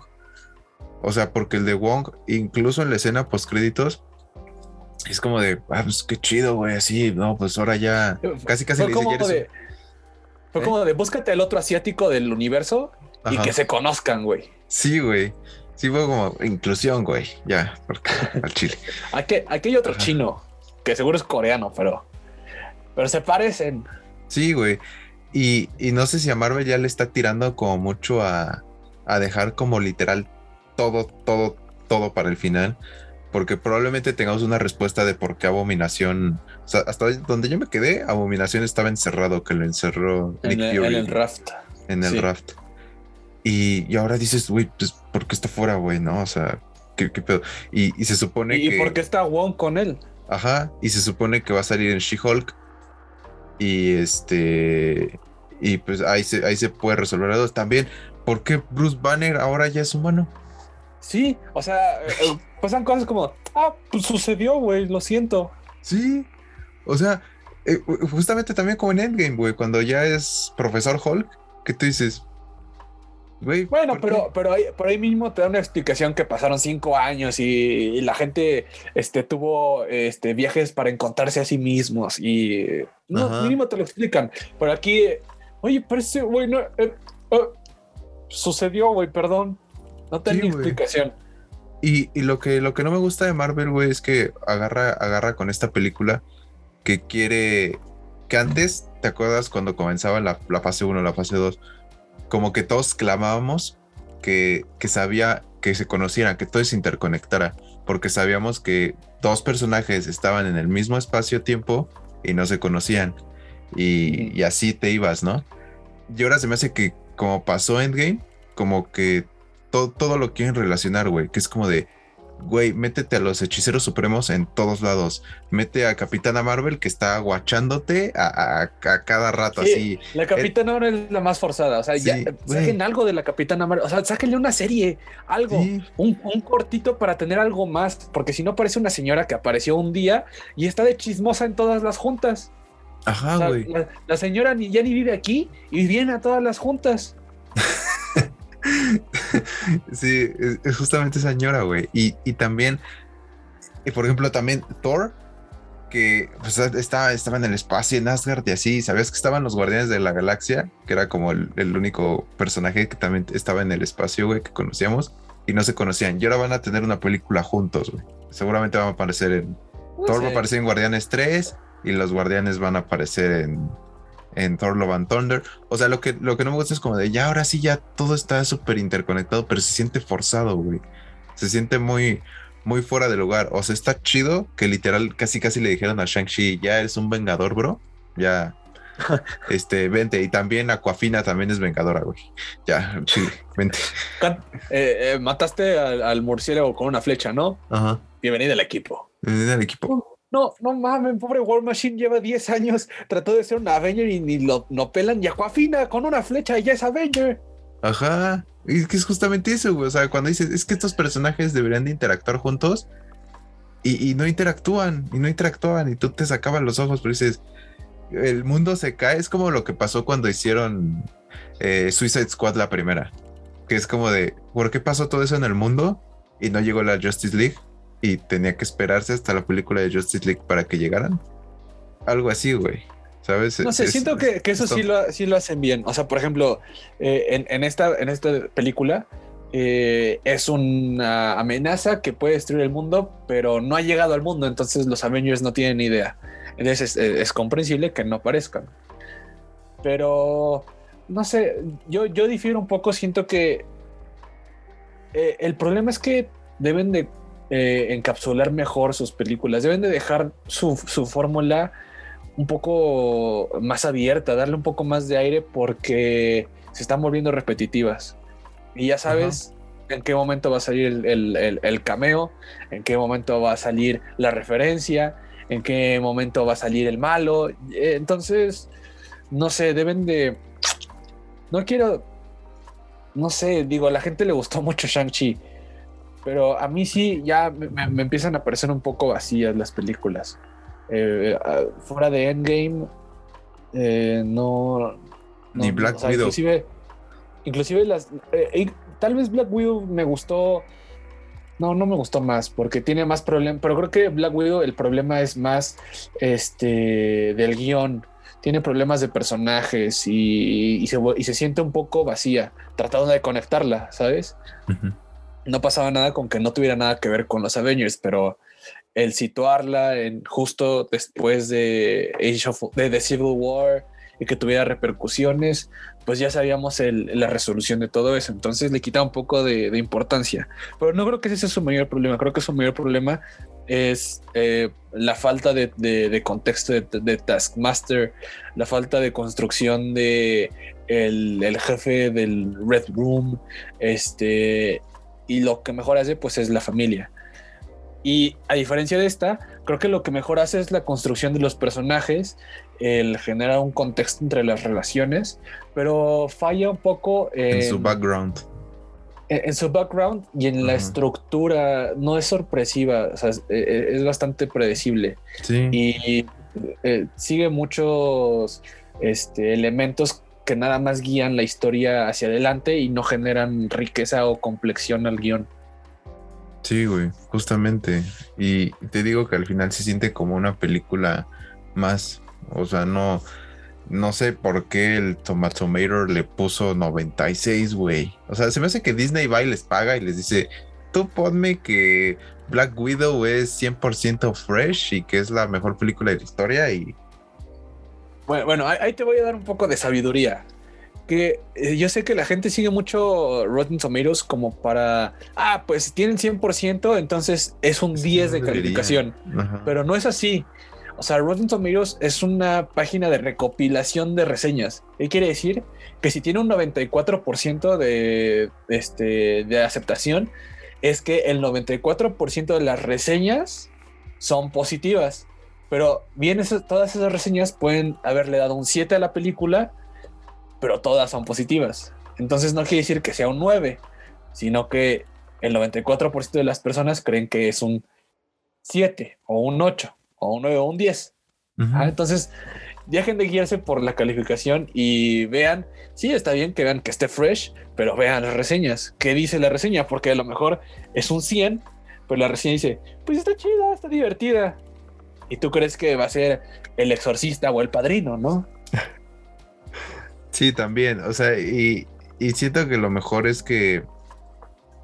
O sea, porque el de Wong, incluso en la escena post créditos, es como de, ah, pues qué chido, güey, así, no, pues ahora ya, casi casi Fue le dice, como de, fue ¿Eh? como de búscate al otro asiático del universo y que se conozcan, güey. Sí, güey. Sí, fue como inclusión, güey. Ya, porque <laughs> al chile. Aquí, aquí hay otro Ajá. chino que seguro es coreano, pero, pero se parecen. Sí, güey. Y, y no sé si a Marvel ya le está tirando como mucho a, a dejar como literal todo, todo, todo para el final. Porque probablemente tengamos una respuesta de por qué Abominación. O sea, hasta donde yo me quedé, Abominación estaba encerrado, que lo encerró Nick En el, Fury en el raft. en el sí. raft. Y, y ahora dices, güey, pues, ¿por qué está fuera, güey? ¿No? O sea, ¿qué, qué pedo? Y, y se supone ¿Y que. por qué está Wong con él? Ajá, y se supone que va a salir en She-Hulk. Y este. Y pues ahí se, ahí se puede resolver a dos. También, ¿por qué Bruce Banner ahora ya es humano? Sí, o sea, eh, eh, pasan cosas como, ah, pues sucedió, güey, lo siento. Sí. O sea, eh, justamente también como en Endgame, güey, cuando ya es Profesor Hulk, que tú dices. Bueno, ¿por pero, pero, ahí, por ahí mismo te da una explicación que pasaron cinco años y, y la gente este, tuvo este, viajes para encontrarse a sí mismos y no, Ajá. mínimo te lo explican. Pero aquí, oye, pero ese güey no... eh, eh, sucedió, güey, perdón. No tenía Sí, explicación. Y, y lo que lo que no me gusta de Marvel, güey, es que agarra, agarra con esta película que quiere. Que antes, ¿te acuerdas cuando comenzaba la, la fase 1, la fase 2? Como que todos clamábamos que, que sabía que se conocieran, que todo se interconectara, porque sabíamos que dos personajes estaban en el mismo espacio-tiempo y no se conocían. Y, y así te ibas, ¿no? Y ahora se me hace que, como pasó Endgame, como que todo, todo lo quieren relacionar, güey. Que es como de, güey, métete a los hechiceros supremos en todos lados. Mete a Capitana Marvel que está guachándote a, a- a cada rato, Sí, así. La Capitana ahora es la más forzada. O sea, ya Sí, eh, saquen algo de la Capitana Marvel. O sea, sáquenle una serie, algo. Sí, Un, un cortito para tener algo más, porque si no parece una señora que apareció un día y está de chismosa en todas las juntas. O ajá, sea, güey. la, la señora ni, ya ni vive aquí y viene a todas las juntas. <laughs> Sí, es, es justamente esa señora, güey. Y, y también, y por ejemplo, también Thor, que pues, estaba, estaba en el espacio en Asgard y así. ¿Sabías que estaban los Guardianes de la Galaxia? Que era como el, el único personaje que también estaba en el espacio, güey, que conocíamos y no se conocían. Y ahora van a tener una película juntos, güey. Seguramente van a aparecer en. No Thor va a aparecer en Guardianes 3 y los Guardianes van a aparecer en, en Thor Love and Thunder. O sea, lo que, lo que no me gusta es como de ya ahora sí ya todo está súper interconectado, pero se siente forzado, güey. Se siente muy, muy fuera de lugar. O sea, está chido que literal casi casi le dijeron a Shang-Chi, ya eres un vengador, bro. Ya. <laughs> este, vente. Y también Aquafina también es vengadora, güey. Ya, sí, vente. Eh, eh, mataste al, al murciélago con una flecha, ¿no? Ajá. Bienvenido al equipo. En el equipo. No, no mames, pobre War Machine lleva 10 años, trató de ser un Avenger y ni lo no pelan y Aquafina con una flecha y ya es Avenger. Ajá. Y es que es justamente eso, güey. O sea, cuando dices, es que estos personajes deberían de interactuar juntos y, no interactúan, y no interactúan, y tú te sacabas los ojos, pero dices, el mundo se cae. Es como lo que pasó cuando hicieron eh, Suicide Squad la primera. Que es como de, ¿por qué pasó todo eso en el mundo? Y no llegó la Justice League y tenía que esperarse hasta la película de Justice League para que llegaran. Algo así, güey. ¿Sabes? No sé, Es- siento que, que eso es sí lo, sí lo hacen bien. O sea, por ejemplo, eh, en, en esta, en esta película eh, es una amenaza que puede destruir el mundo, pero no ha llegado al mundo, entonces los Avengers no tienen ni idea. Entonces es, es comprensible que no aparezcan. Pero, no sé, yo, yo difiero un poco, siento que eh, el problema es que deben de eh, encapsular mejor sus películas, deben de dejar su, su fórmula un poco más abierta, darle un poco más de aire porque se están volviendo repetitivas. Y ya sabes en qué momento va a salir el, el- el- el cameo, en qué momento va a salir la referencia, en qué momento va a salir el malo. Eh, Entonces, no sé, deben de... No quiero... No sé, digo, a la gente le gustó mucho Shang-Chi, pero a mí sí ya me, empiezan a parecer un poco vacías las películas. Eh, fuera de Endgame, eh, no, Ni no, Black Widow. Inclusive, inclusive las. eh, tal vez Black Widow me gustó. No, no me gustó más porque tiene más problemas. Pero creo que Black Widow el problema es más este del guion. Tiene problemas de personajes y, y se, y se siente un poco vacía, tratando de conectarla, ¿sabes? No pasaba nada con que no tuviera nada que ver con los Avengers, pero el situarla en justo después de Age of de The Civil War y que tuviera repercusiones, pues ya sabíamos el- la resolución de todo eso. Entonces le quita un poco de, importancia. Pero no creo que ese sea su mayor problema. Creo que su mayor problema es eh, la falta de, contexto de, de Taskmaster, la falta de construcción de el, el jefe del Red Room, este, y lo que mejor hace pues es la familia. Y a diferencia de esta, creo que lo que mejor hace es la construcción de los personajes, el generar un contexto entre las relaciones, pero falla un poco en, En su background. en- en su background y en la estructura. No es sorpresiva, o sea, es, eh, es bastante predecible Sí. y eh, sigue muchos este, elementos que nada más guían la historia hacia adelante y no generan riqueza o complexión al guion. Sí, güey, justamente. Y te digo que al final se siente como una película más. O sea, no, no sé por qué el Tomatometer le puso 96, güey. O sea, se me hace que Disney va y les paga y les dice, tú ponme que Black Widow es 100% fresh y que es la mejor película de la historia y... Bueno, bueno, ahí te voy a dar un poco de sabiduría. Que eh, yo sé que la gente sigue mucho Rotten Tomatoes como para, ah, pues tienen 100%, entonces es un Es que 10 no de calificación. Pero no es así. O sea, Rotten Tomatoes es una página de recopilación de reseñas. ¿Qué quiere decir? Que si tiene un 94% de, este, de aceptación, es que el 94% de las reseñas son positivas. Pero bien, todas esas reseñas pueden haberle dado un 7 a la película, pero todas son positivas. Entonces no quiere decir que sea un 9, sino que el 94% de las personas creen que es un 7 o un 8 o un 9 o un 10. Ujú. Ah, entonces, dejen de guiarse por la calificación y vean, sí, está bien que vean que esté fresh, pero vean las reseñas. ¿Qué dice la reseña? Porque a lo mejor es un 100, pero la reseña dice, pues está chida, está divertida. Y tú crees que va a ser el exorcista o el padrino, ¿no? Sí, también. O sea, y, siento que lo mejor es que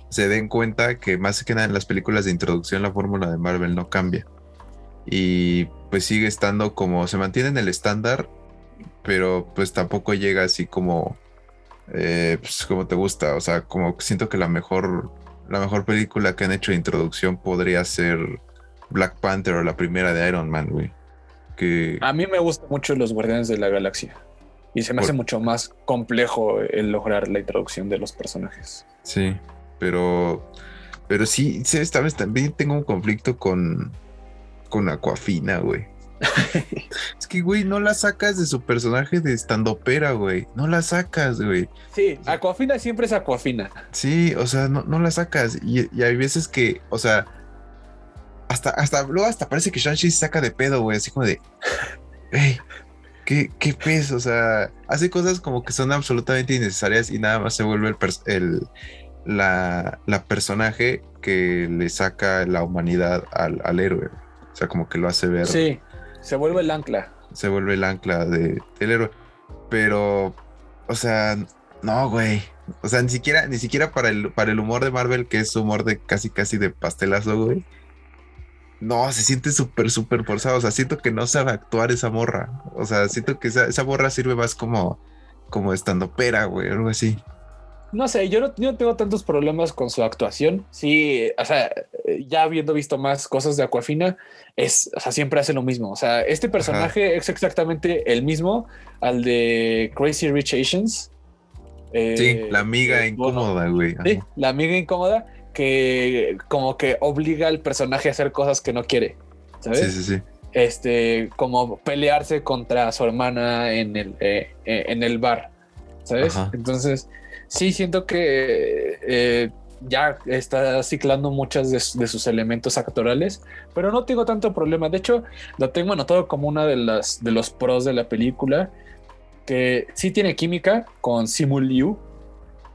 se den cuenta que más que nada en las películas de introducción la fórmula de Marvel no cambia. Y pues sigue estando como, se mantiene en el estándar, pero pues tampoco llega así como, eh, pues como te gusta. O sea, como siento que la mejor, la mejor película que han hecho de introducción podría ser Black Panther o la primera de Iron Man, güey. Que... A mí me gustan mucho los Guardianes de la Galaxia. Y se me hace mucho más complejo el lograr la introducción de los personajes. Sí, pero, pero sí, esta vez también tengo un conflicto con, con Aquafina, güey. <laughs> es que, güey, no la sacas de su personaje de estandopera, güey. No la sacas, güey. Sí, Aquafina siempre es Aquafina. Sí, o sea, no, no la sacas. Y, y, hay veces que, o sea, hasta, hasta, luego hasta parece que Shang-Chi se saca de pedo, güey. Así como de, hey, ¿qué, qué pez? O sea, hace cosas como que son absolutamente innecesarias y nada más se vuelve el, el la, la, personaje que le saca la humanidad al, al héroe. O sea, como que lo hace ver. Sí, se vuelve el ancla. Se vuelve el ancla de, del héroe. Pero, o sea, no, güey. O sea, ni siquiera, ni siquiera para el, para el humor de Marvel, que es humor de casi, casi de pastelazo, güey. No, se siente súper, súper forzado. O sea, siento que no sabe actuar esa morra. O sea, siento que esa, esa morra sirve más como, como estando pera, güey, algo así. No sé, yo no, yo no, tengo tantos problemas con su actuación. Sí, o sea, ya habiendo visto más cosas de Aquafina, es, o sea, siempre hace lo mismo. O sea, este personaje Ajá. es exactamente el mismo al de Crazy Rich Asians. Eh, sí, la amiga incómoda, güey. Sí, la amiga incómoda que como que obliga al personaje a hacer cosas que no quiere. ¿Sabes? Sí, sí, sí. Este, como pelearse contra su hermana en el, eh, en el bar. ¿Sabes? Ajá. Entonces sí siento que eh, ya está ciclando muchas de, de, sus elementos actorales, pero no tengo tanto problema. De hecho, lo tengo anotado como una de las de los pros de la película, que sí tiene química con Simu Liu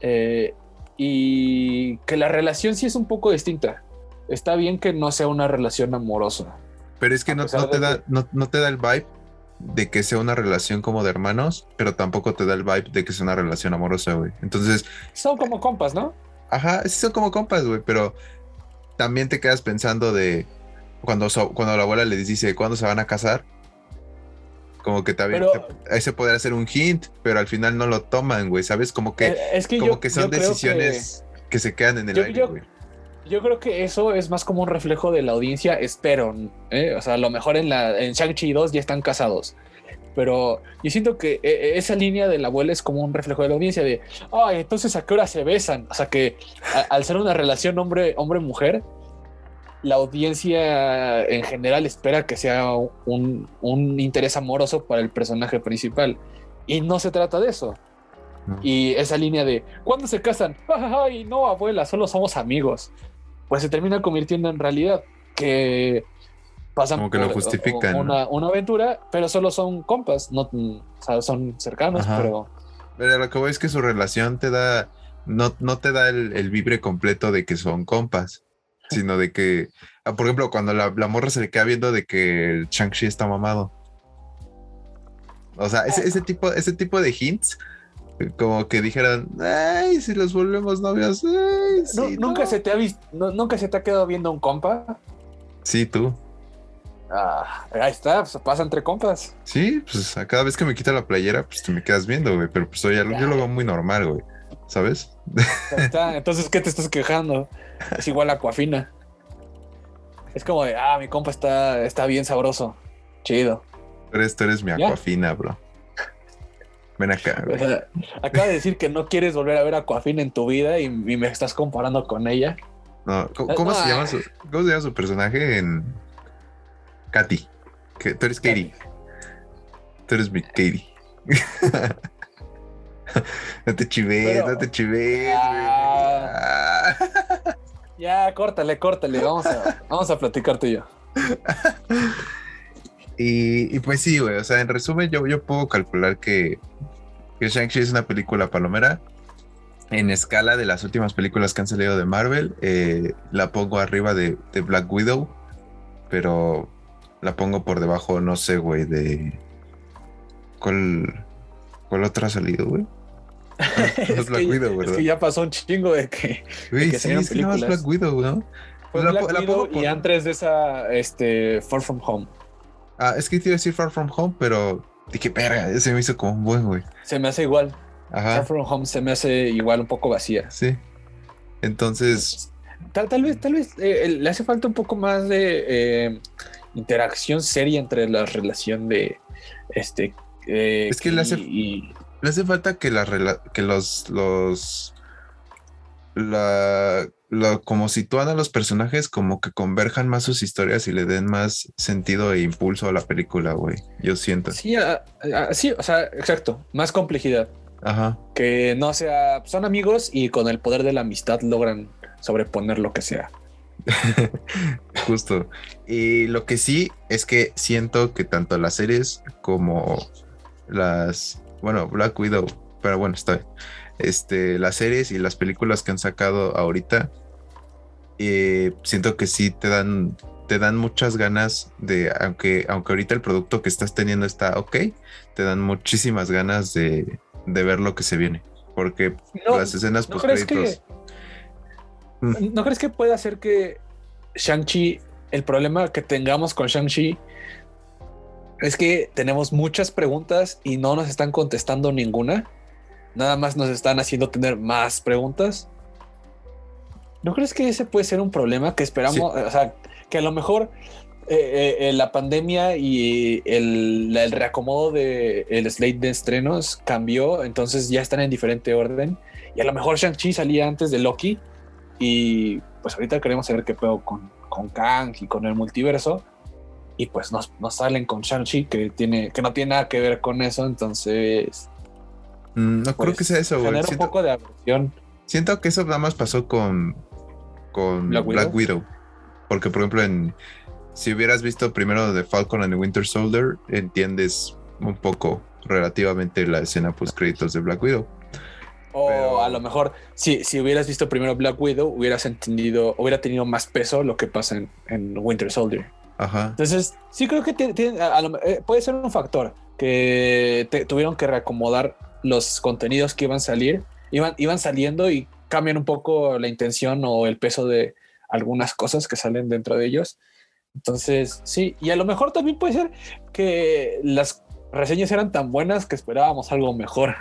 eh, y que la relación sí es un poco distinta. Está bien que no sea una relación amorosa. Pero es que no, no, te da, que... no, no te da el vibe de que sea una relación como de hermanos, pero tampoco te da el vibe de que sea una relación amorosa, güey. Entonces. Son como compas, ¿no? Ajá, sí son como compas, güey, pero también te quedas pensando de cuando, cuando la abuela le dice cuándo se van a casar. Como que también pero, te, ese podría ser un hint, pero al final no lo toman, güey, ¿sabes? Como que, es que como yo, que son decisiones que... que... se quedan en el yo, aire, güey. Yo creo que eso es más como un reflejo de la audiencia, espero. ¿eh? O sea, a lo mejor en, la, en Shang-Chi 2 ya están casados. Pero yo siento que eh, esa línea de la abuela es como un reflejo de la audiencia de, ay, entonces a qué hora se besan. O sea que a, al ser una relación hombre-mujer, la audiencia en general espera que sea un, un, interés amoroso para el personaje principal. Y no se trata de eso. No. Y esa línea de, ¿cuándo se casan? <laughs> Ay, no, abuela, solo somos amigos pues se termina convirtiendo en realidad que pasan como que lo justifican una, una, aventura pero solo son compas no o sea, son cercanos Ajá. pero pero lo que voy es que su relación te da no, no te da el, el vibre completo de que son compas sino de que ah, por ejemplo cuando la, la, morra se le queda viendo de que el Shang-Chi está mamado o sea ese, ese tipo ese tipo de hints como que dijeran, ay, si los volvemos novios, ay, sí, no, nunca no. se te ha visto, no, nunca se te ha quedado viendo un compa. Sí, tú. Ah, ahí está, pues pasa entre compas. Sí, pues a cada vez que me quita la playera, pues te me quedas viendo, güey. Pero pues yo lo veo muy normal, güey. ¿Sabes? Está, entonces, ¿qué te estás quejando? Es igual a Coafina. Es como de, ah, mi compa está, está bien sabroso. Chido. Tú eres, tú eres mi Aquafina, bro. Ven acá. O sea, acaba de decir que no quieres volver a ver a Coafina en tu vida y, y, me estás comparando con ella. No, ¿cómo, cómo no, se, llama su, ¿cómo se llama su personaje en Katy? Que tú eres Katie. Tú eres mi Katie. <laughs> <laughs> no te chives, no te chives. Ah, ya, córtale, córtale. Vamos a, vamos a platicar tú y yo. <laughs> Y, y, pues sí, güey, o sea, en resumen yo, yo puedo calcular que, que Shang-Chi es una película palomera. En escala de las últimas películas que han salido de Marvel, eh, la pongo arriba de, de, Black Widow, pero la pongo por debajo, no sé, güey, de. ¿Cuál, cuál otra ha salido, güey? <laughs> es, Black que, Widow, ¿verdad? es que ya pasó un chingo de que. Güey, sí, es que no Black Widow, ¿no? Fue la, Black la Widow y antes de esa, este, Far From Home. Ah, es que te iba a decir Far From Home, pero dije, verga, ese me hizo como un buen, güey. Se me hace igual. Ajá. Far From Home se me hace igual un poco vacía. Sí. Entonces. Tal, tal vez, tal vez eh, le hace falta un poco más de eh, interacción seria entre la relación de este. Eh, es que le hace, le hace falta que, la, que los, los la, como sitúan a los personajes como que converjan más sus historias y le den más sentido e impulso a la película, güey. Yo siento. Sí, sí, o sea, exacto, más complejidad. Ajá. Que no sea, son amigos y con el poder de la amistad logran sobreponer lo que sea. <laughs> Justo. Y lo que sí es que siento que tanto las series como las, bueno, Black Widow, pero bueno, está bien este, las series y las películas que han sacado ahorita, eh, siento que sí te dan, te dan muchas ganas de, aunque, aunque ahorita el producto que estás teniendo está ok, te dan muchísimas ganas de, de ver lo que se viene. Porque las escenas ¿no que, mm. ¿No crees que puede hacer que Shang-Chi, el problema que tengamos con Shang-Chi es que tenemos muchas preguntas y no nos están contestando ninguna? nada más nos están haciendo tener más preguntas. ¿No crees que ese puede ser un problema que esperamos? O sea, que a lo mejor eh, eh, la pandemia y el, reacomodo del el slate de estrenos cambió, entonces ya están en diferente orden. Y a lo mejor Shang-Chi salía antes de Loki. Y pues ahorita queremos saber qué pedo con, con Kang y con el multiverso. Y pues nos, nos salen con Shang-Chi que, tiene, que no tiene nada que ver con eso. Entonces Mm, no creo que sea eso, güey. Siento, un poco de aversión. Siento que eso nada más pasó con, con Black, Widow? Porque, por ejemplo, en, si hubieras visto primero The Falcon and the Winter Soldier, entiendes un poco relativamente la escena post créditos de Black Widow. O a lo mejor, si, si hubieras visto primero Black Widow, hubieras entendido, hubiera tenido más peso lo que pasa en, Winter Soldier. Ajá. Entonces, sí creo que eh, puede ser un factor que tuvieron que reacomodar los contenidos que iban a salir, iban, iban saliendo y cambian un poco la intención o el peso de algunas cosas que salen dentro de ellos. Entonces, sí, y a lo mejor también puede ser que las reseñas eran tan buenas que esperábamos algo mejor.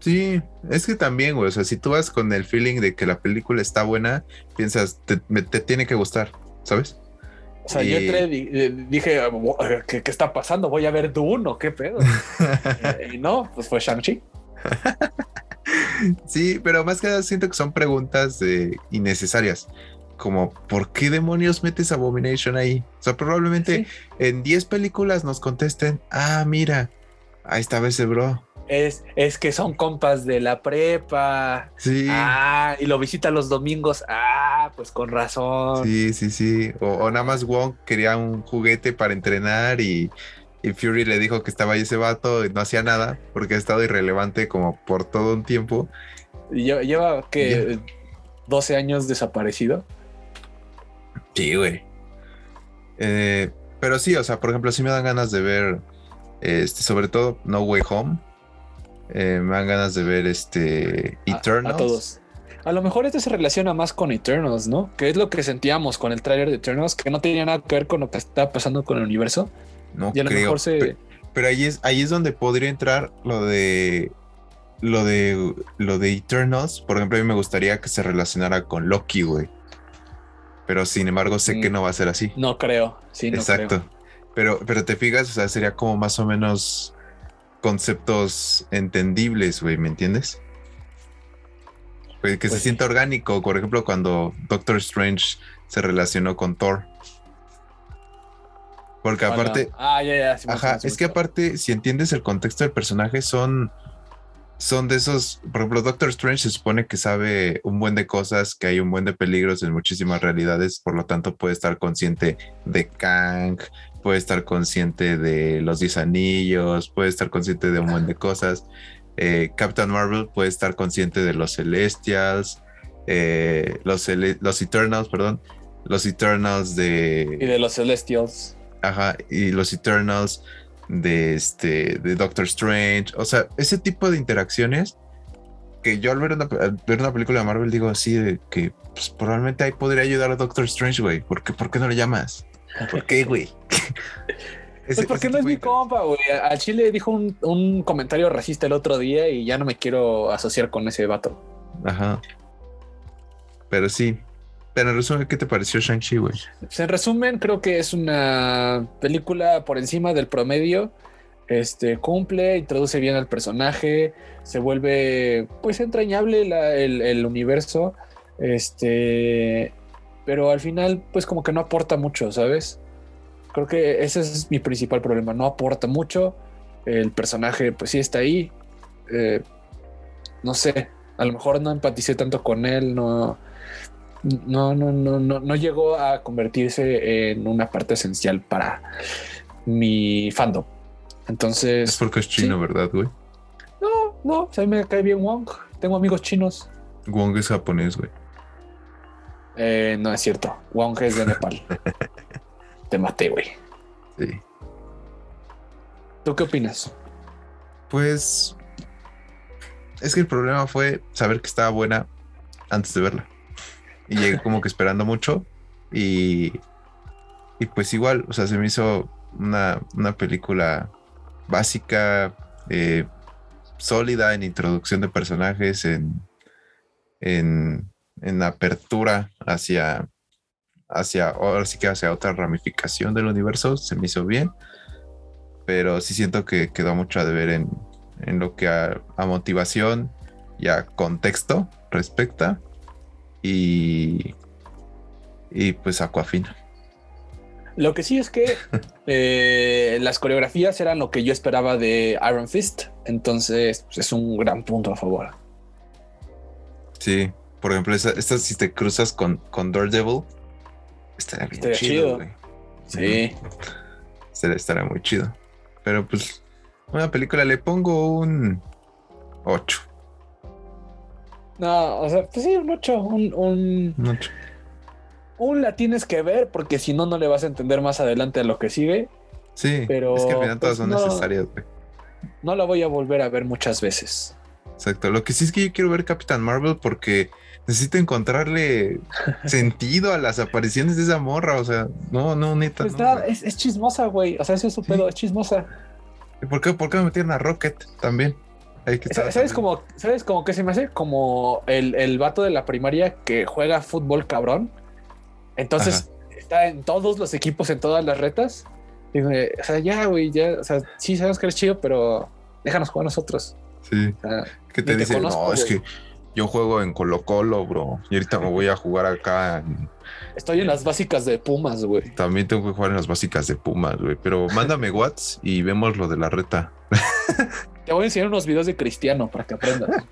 Sí, es que también, güey, o sea, si tú vas con el feeling de que la película está buena, piensas, te, tiene que gustar, ¿sabes? O sea, yo dije, ¿qué, está pasando? Voy a ver Dune o qué pedo. <laughs> y no, pues fue Shang-Chi. <laughs> sí, pero más que nada siento que son preguntas innecesarias. Como, ¿por qué demonios metes Abomination ahí? O sea, probablemente en 10 películas nos contesten, ah, mira, ahí estaba ese bro. Es, es que son compas de la prepa. Sí. Ah, y lo visita los domingos. Ah, pues con razón. Sí, sí, sí. O, nada más Wong quería un juguete para entrenar y, Fury le dijo que estaba ahí ese vato y no hacía nada porque ha estado irrelevante como por todo un tiempo. Lleva, lleva que 12 años desaparecido. Sí, güey. Eh, pero sí, o sea, por ejemplo, sí me dan ganas de ver, este, sobre todo No Way Home eh, me dan ganas de ver este Eternals. A, todos. A lo mejor esto se relaciona más con Eternals, ¿no? Que es lo que sentíamos con el tráiler de Eternals, que no tenía nada que ver con lo que está pasando con el universo. No creo. Pero, ahí es ahí es donde podría entrar lo de lo de lo de Eternals. Por ejemplo, a mí me gustaría que se relacionara con Loki, güey. Pero sin embargo, sé que mm. no va a ser así. No creo. Sí, no Exacto. Pero, pero te fijas, o sea, sería como más o menos conceptos entendibles, güey, ¿me entiendes? que se pues sienta orgánico, por ejemplo, cuando Doctor Strange se relacionó con Thor. Porque aparte. Ah, ya, ya. ajá, es que aparte, si entiendes el contexto del personaje, son. Son de esos. Por ejemplo, Doctor Strange se supone que sabe un buen de cosas, que hay un buen de peligros en muchísimas realidades, por lo tanto puede estar consciente de Kang, puede estar consciente de los 10 anillos, puede estar consciente de un montón de cosas. Eh, Captain Marvel puede estar consciente de los Celestials, eh, los, los Eternals, perdón, los Eternals de... Y de los Celestials. Ajá, y los Eternals de este de Doctor Strange, o sea, ese tipo de interacciones que yo al ver una, al ver una película de Marvel digo así de que pues, probablemente ahí podría ayudar a Doctor Strange, güey. ¿Por qué, ¿Por qué no le llamas? ¿Por qué, güey? <laughs> Pues porque no es mi compa, güey. A Chile dijo un, un, comentario racista el otro día y ya no me quiero asociar con ese vato. Ajá. Pero sí. Pero en resumen, ¿qué te pareció Shang-Chi, güey? Pues en resumen, creo que es una película por encima del promedio. Este cumple, introduce bien al personaje, se vuelve pues entrañable el, el universo. Este, pero al final, pues como que no aporta mucho, ¿sabes? Creo que ese es mi principal problema. No aporta mucho. El personaje, pues sí está ahí. Eh, no sé. A lo mejor no empaticé tanto con él. No, no, no, no, no, no llegó a convertirse en una parte esencial para mi fandom. Entonces. Es porque es chino, ¿verdad, güey? No, no. a mí me cae bien Wong. Tengo amigos chinos. Wong es japonés, güey. Eh, no es cierto. Wong es de Nepal. <laughs> Te maté, güey. Sí. ¿Tú qué opinas? Pues es que el problema fue saber que estaba buena antes de verla. Y llegué como que esperando mucho. Y, y pues igual, o sea, se me hizo una, una película básica, eh, sólida en introducción de personajes, en, en, en apertura hacia, hacia, ahora sí que hacia otra ramificación del universo, se me hizo bien, pero sí siento que quedó mucho a deber en, en lo que a, motivación y a contexto respecta y, y pues Aquafina. Lo que sí es que <laughs> eh, las coreografías eran lo que yo esperaba de Iron Fist, entonces pues, es un gran punto a favor. Sí, por ejemplo, esta, si te cruzas con, con Daredevil, Estaría bien chido, Sí. Estaría, muy chido. Pero pues, una película le pongo un 8. No, o sea, pues sí, un 8. Un, un, un 8. Un la tienes que ver porque si no, no le vas a entender más adelante a lo que sigue. Sí, pero es que al final todas pues, son necesarias, No la voy a volver a ver muchas veces. Exacto. Lo que sí es que yo quiero ver Capitán Marvel porque necesito encontrarle <laughs> sentido a las apariciones de esa morra. O sea, no, no, neta. Pues no, es, chismosa, güey. O sea, ese es su pedo, es chismosa. ¿Y por qué, por qué me metieron a Rocket también? ¿Sabes cómo, ¿Sabes cómo que se me hace? Como el, el vato de la primaria que juega fútbol cabrón. Entonces está en todos los equipos, en todas las retas. Y, o sea, ya, güey, ya. O sea, sí sabemos que eres chido, pero déjanos jugar nosotros. Sí. que te dice, no, es que yo juego en Colo Colo, bro. Y ahorita me voy a jugar acá. Estoy en las básicas de Pumas, güey. También tengo que jugar en las básicas de Pumas, güey. Pero mándame Whats y vemos lo de la reta. Te voy a enseñar unos videos de Cristiano para que aprendas.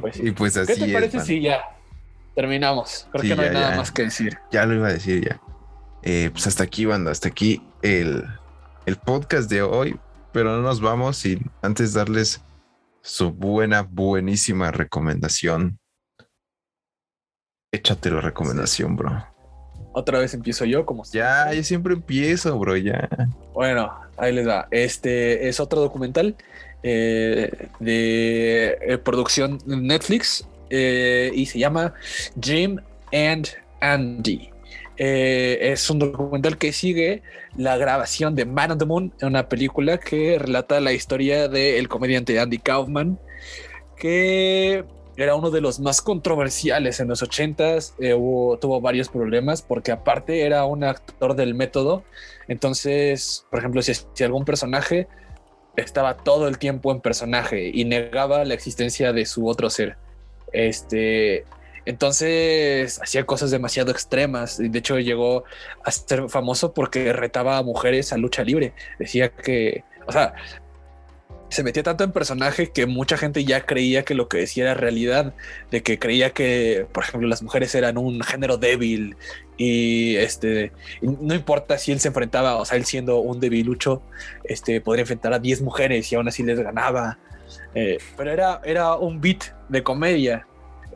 Pues y pues así. ¿Qué te parece si ya terminamos? Creo que no hay nada más que decir. Ya lo iba a decir ya. Eh, pues hasta aquí, banda. Hasta aquí el, el podcast de hoy. Pero no nos vamos sin antes darles su buena, buenísima recomendación. Échate la recomendación, bro. Otra vez empiezo yo, como Ya, yo siempre empiezo, bro, ya. Bueno, ahí les va. Este es otro documental eh, de eh, producción Netflix eh, y se llama Jim and Andy. Eh, es un documental que sigue la grabación de Man on the Moon, una película que relata la historia del comediante Andy Kaufman, que era uno de los más controversiales en los ochentas, eh, tuvo varios problemas porque aparte era un actor del método, entonces, por ejemplo, si, si algún personaje estaba todo el tiempo en personaje y negaba la existencia de su otro ser, este, entonces hacía cosas demasiado extremas. De hecho, llegó a ser famoso porque retaba a mujeres a lucha libre. Decía que, o sea, se metía tanto en personaje que mucha gente ya creía que lo que decía era realidad, de que creía que, por ejemplo, las mujeres eran un género débil y este, no importa si él se enfrentaba, o sea, él siendo un debilucho, este, podría enfrentar a 10 mujeres y aún así les ganaba. Eh, pero era, era un beat de comedia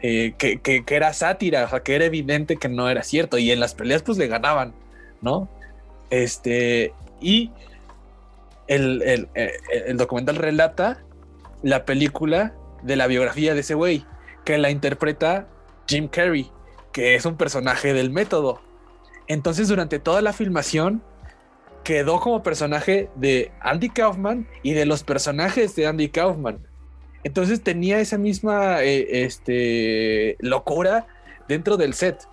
eh, que, era sátira, o sea, que era evidente que no era cierto. Y en las peleas, pues le ganaban ¿no? Este, y el, el, el documental relata la película de la biografía de ese güey, que la interpreta Jim Carrey, que es un personaje del método. Entonces, durante toda la filmación, quedó como personaje de Andy Kaufman y de los personajes de Andy Kaufman. Entonces tenía esa misma eh, este, locura dentro del set.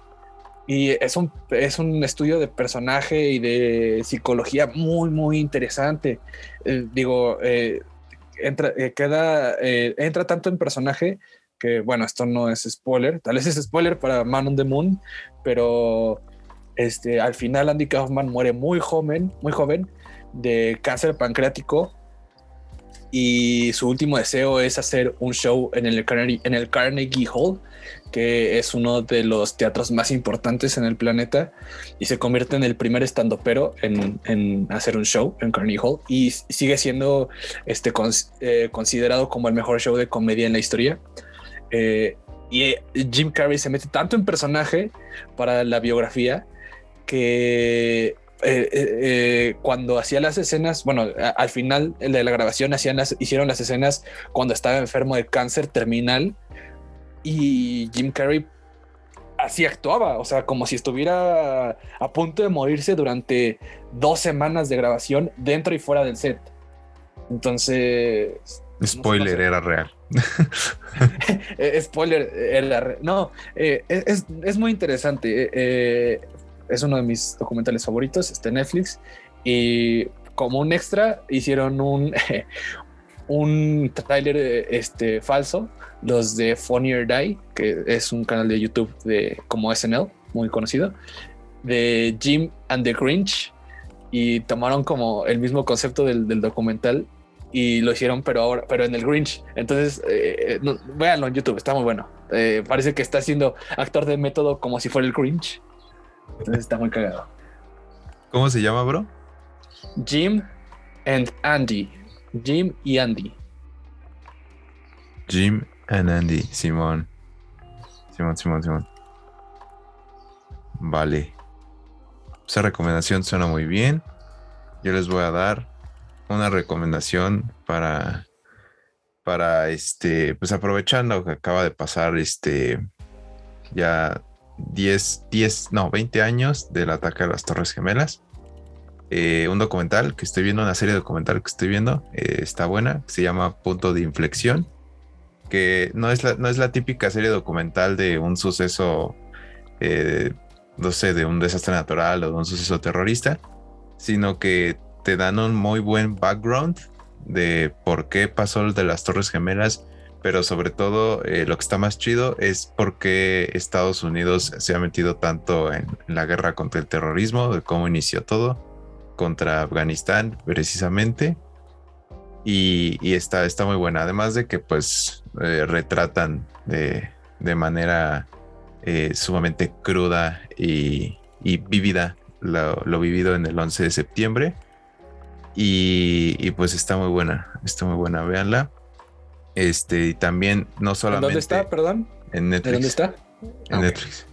Y es un, es un estudio de personaje y de psicología muy, muy interesante. Eh, digo, eh, entra, queda, entra tanto en personaje que, bueno, esto no es spoiler, tal vez es spoiler para Man on the Moon, pero este, al final Andy Kaufman muere muy joven, muy joven de cáncer pancreático y su último deseo es hacer un show en el, Carnegie, en el Carnegie Hall, que es uno de los teatros más importantes en el planeta y se convierte en el primer estandopero en, en hacer un show en Carnegie Hall y sigue siendo este, eh, considerado como el mejor show de comedia en la historia. Eh, y eh, Jim Carrey se mete tanto en personaje para la biografía que eh, cuando hacía las escenas, bueno, al final de la grabación hacían hicieron las escenas cuando estaba enfermo de cáncer terminal y Jim Carrey así actuaba, o sea, como si estuviera a punto de morirse durante dos semanas de grabación dentro y fuera del set. Entonces... <laughs> Spoiler, era real. Eh, spoiler, no, eh, es, muy interesante. Eh, es uno de mis documentales favoritos, este Netflix. Y como un extra, hicieron un, <laughs> un tráiler este, falso, los de Funny or Die, que es un canal de YouTube de como SNL, muy conocido, de Jim and the Grinch. Y tomaron como el mismo concepto del, documental y lo hicieron, pero ahora, pero en el Grinch. Entonces, eh, eh véanlo en YouTube, está muy bueno. Eh, parece que está haciendo actor de método como si fuera el Grinch. Entonces está muy cagado. ¿Cómo se llama, bro? Jim and Andy. Jim y Andy. Jim and Andy, Simón. Simón, Simón, Simón. Vale. Esa recomendación suena muy bien. Yo les voy a dar una recomendación para, para este, pues aprovechando que acaba de pasar este, ya 10, 10, no, 20 años del ataque a las Torres Gemelas. Eh, un documental que estoy viendo, una serie documental que estoy viendo, eh, está buena, se llama Punto de Inflexión, que no es la, no es la típica serie documental de un suceso, eh, no sé, de un desastre natural o de un suceso terrorista, sino que te dan un muy buen background de por qué pasó el de las Torres Gemelas, pero sobre todo eh, lo que está más chido es por qué Estados Unidos se ha metido tanto en, la guerra contra el terrorismo, de cómo inició todo, contra Afganistán precisamente. Y, está, está muy buena, además de que pues eh, retratan de, manera eh, sumamente cruda y, y vívida lo, lo, vivido en el 11 de septiembre y, pues está muy buena, está muy buena, véanla. Este, y también no solamente. ¿Dónde está, perdón? En Netflix. ¿Dónde está? En Netflix.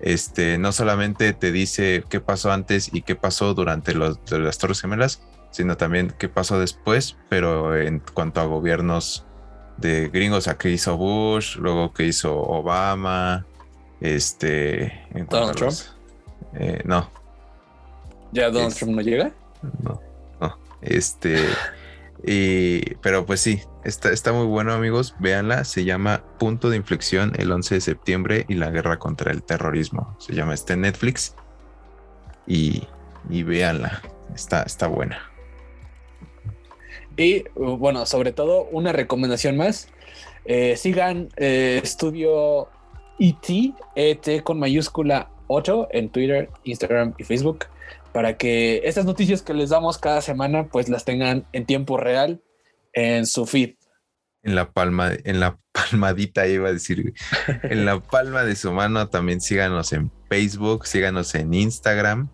Este, no solamente te dice qué pasó antes y qué pasó durante los, las Torres Gemelas, sino también qué pasó después, pero en cuanto a gobiernos de gringos, a qué hizo Bush, luego qué hizo Obama, este. ¿Donald Trump? Eh, no. ¿Ya Donald Trump no llega? No. Este, pero pues sí, está, está muy bueno, amigos. Véanla. Se llama Punto de Inflexión el 11 de septiembre y la guerra contra el terrorismo. Se llama este Netflix. Y, y véanla. Está, está buena. Y bueno, sobre todo, una recomendación más. Eh, sigan eh, Estudio ET, ET con mayúscula 8 en Twitter, Instagram y Facebook para que estas noticias que les damos cada semana pues las tengan en tiempo real en su feed. En la palma, en la <laughs> palmadita iba a decir, en la palma de su mano también síganos en Facebook, síganos en Instagram.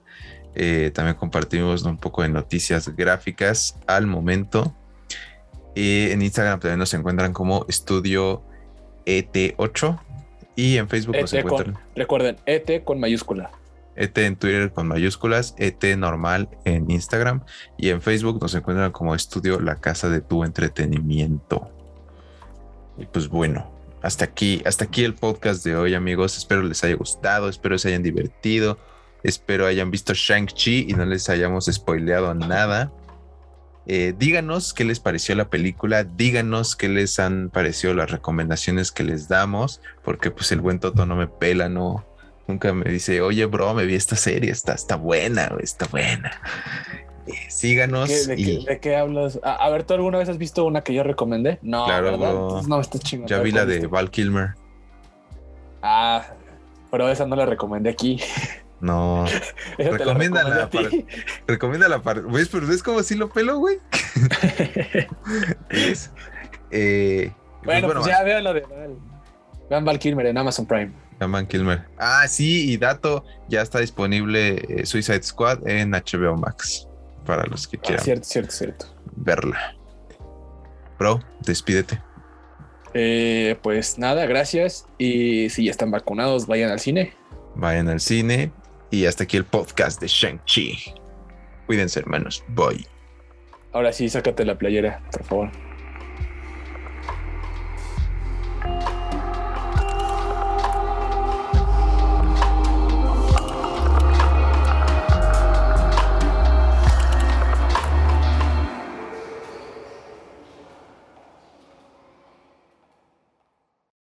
Eh, también compartimos un poco de noticias gráficas al momento. Y en Instagram también nos encuentran como Estudio ET8 y en Facebook nos e encuentran. recuerden, ET con mayúscula. ET en Twitter con mayúsculas, ET normal en Instagram y en Facebook nos encuentran como estudio La Casa de tu Entretenimiento. Y pues bueno, hasta aquí, hasta aquí el podcast de hoy, amigos. Espero les haya gustado, espero se hayan divertido, espero hayan visto Shang-Chi y no les hayamos spoileado nada. Eh, díganos qué les pareció la película, díganos qué les han parecido las recomendaciones que les damos, porque pues el buen Toto no me pela, no, nunca me dice, oye bro, me vi esta serie, está, está buena, está buena. Eh, síganos. de, qué, hablas? A, ver, ¿tú alguna vez has visto una que yo recomendé? No, claro, no, está chingón. Ya vi la de Val Kilmer. Ah, pero esa no la recomendé aquí. No. <laughs> recomiéndala. Para, recomiéndala para. ¿Ves? Pero es como si lo pelo, güey. <laughs> Eh, pues bueno, pues, ya vean lo de Val. Vean Val Kilmer en Amazon Prime. Vean Kilmer. Ah, sí, y dato, ya está disponible eh, Suicide Squad en HBO Max. Para los que ah, quieran. cierto, cierto, cierto. Verla. Bro, despídete. Eh, pues nada, gracias. Y si ya están vacunados, vayan al cine. Vayan al cine. Y hasta aquí el podcast de Shang-Chi. Cuídense, hermanos. Bye. Ahora sí, sácate la playera, por favor.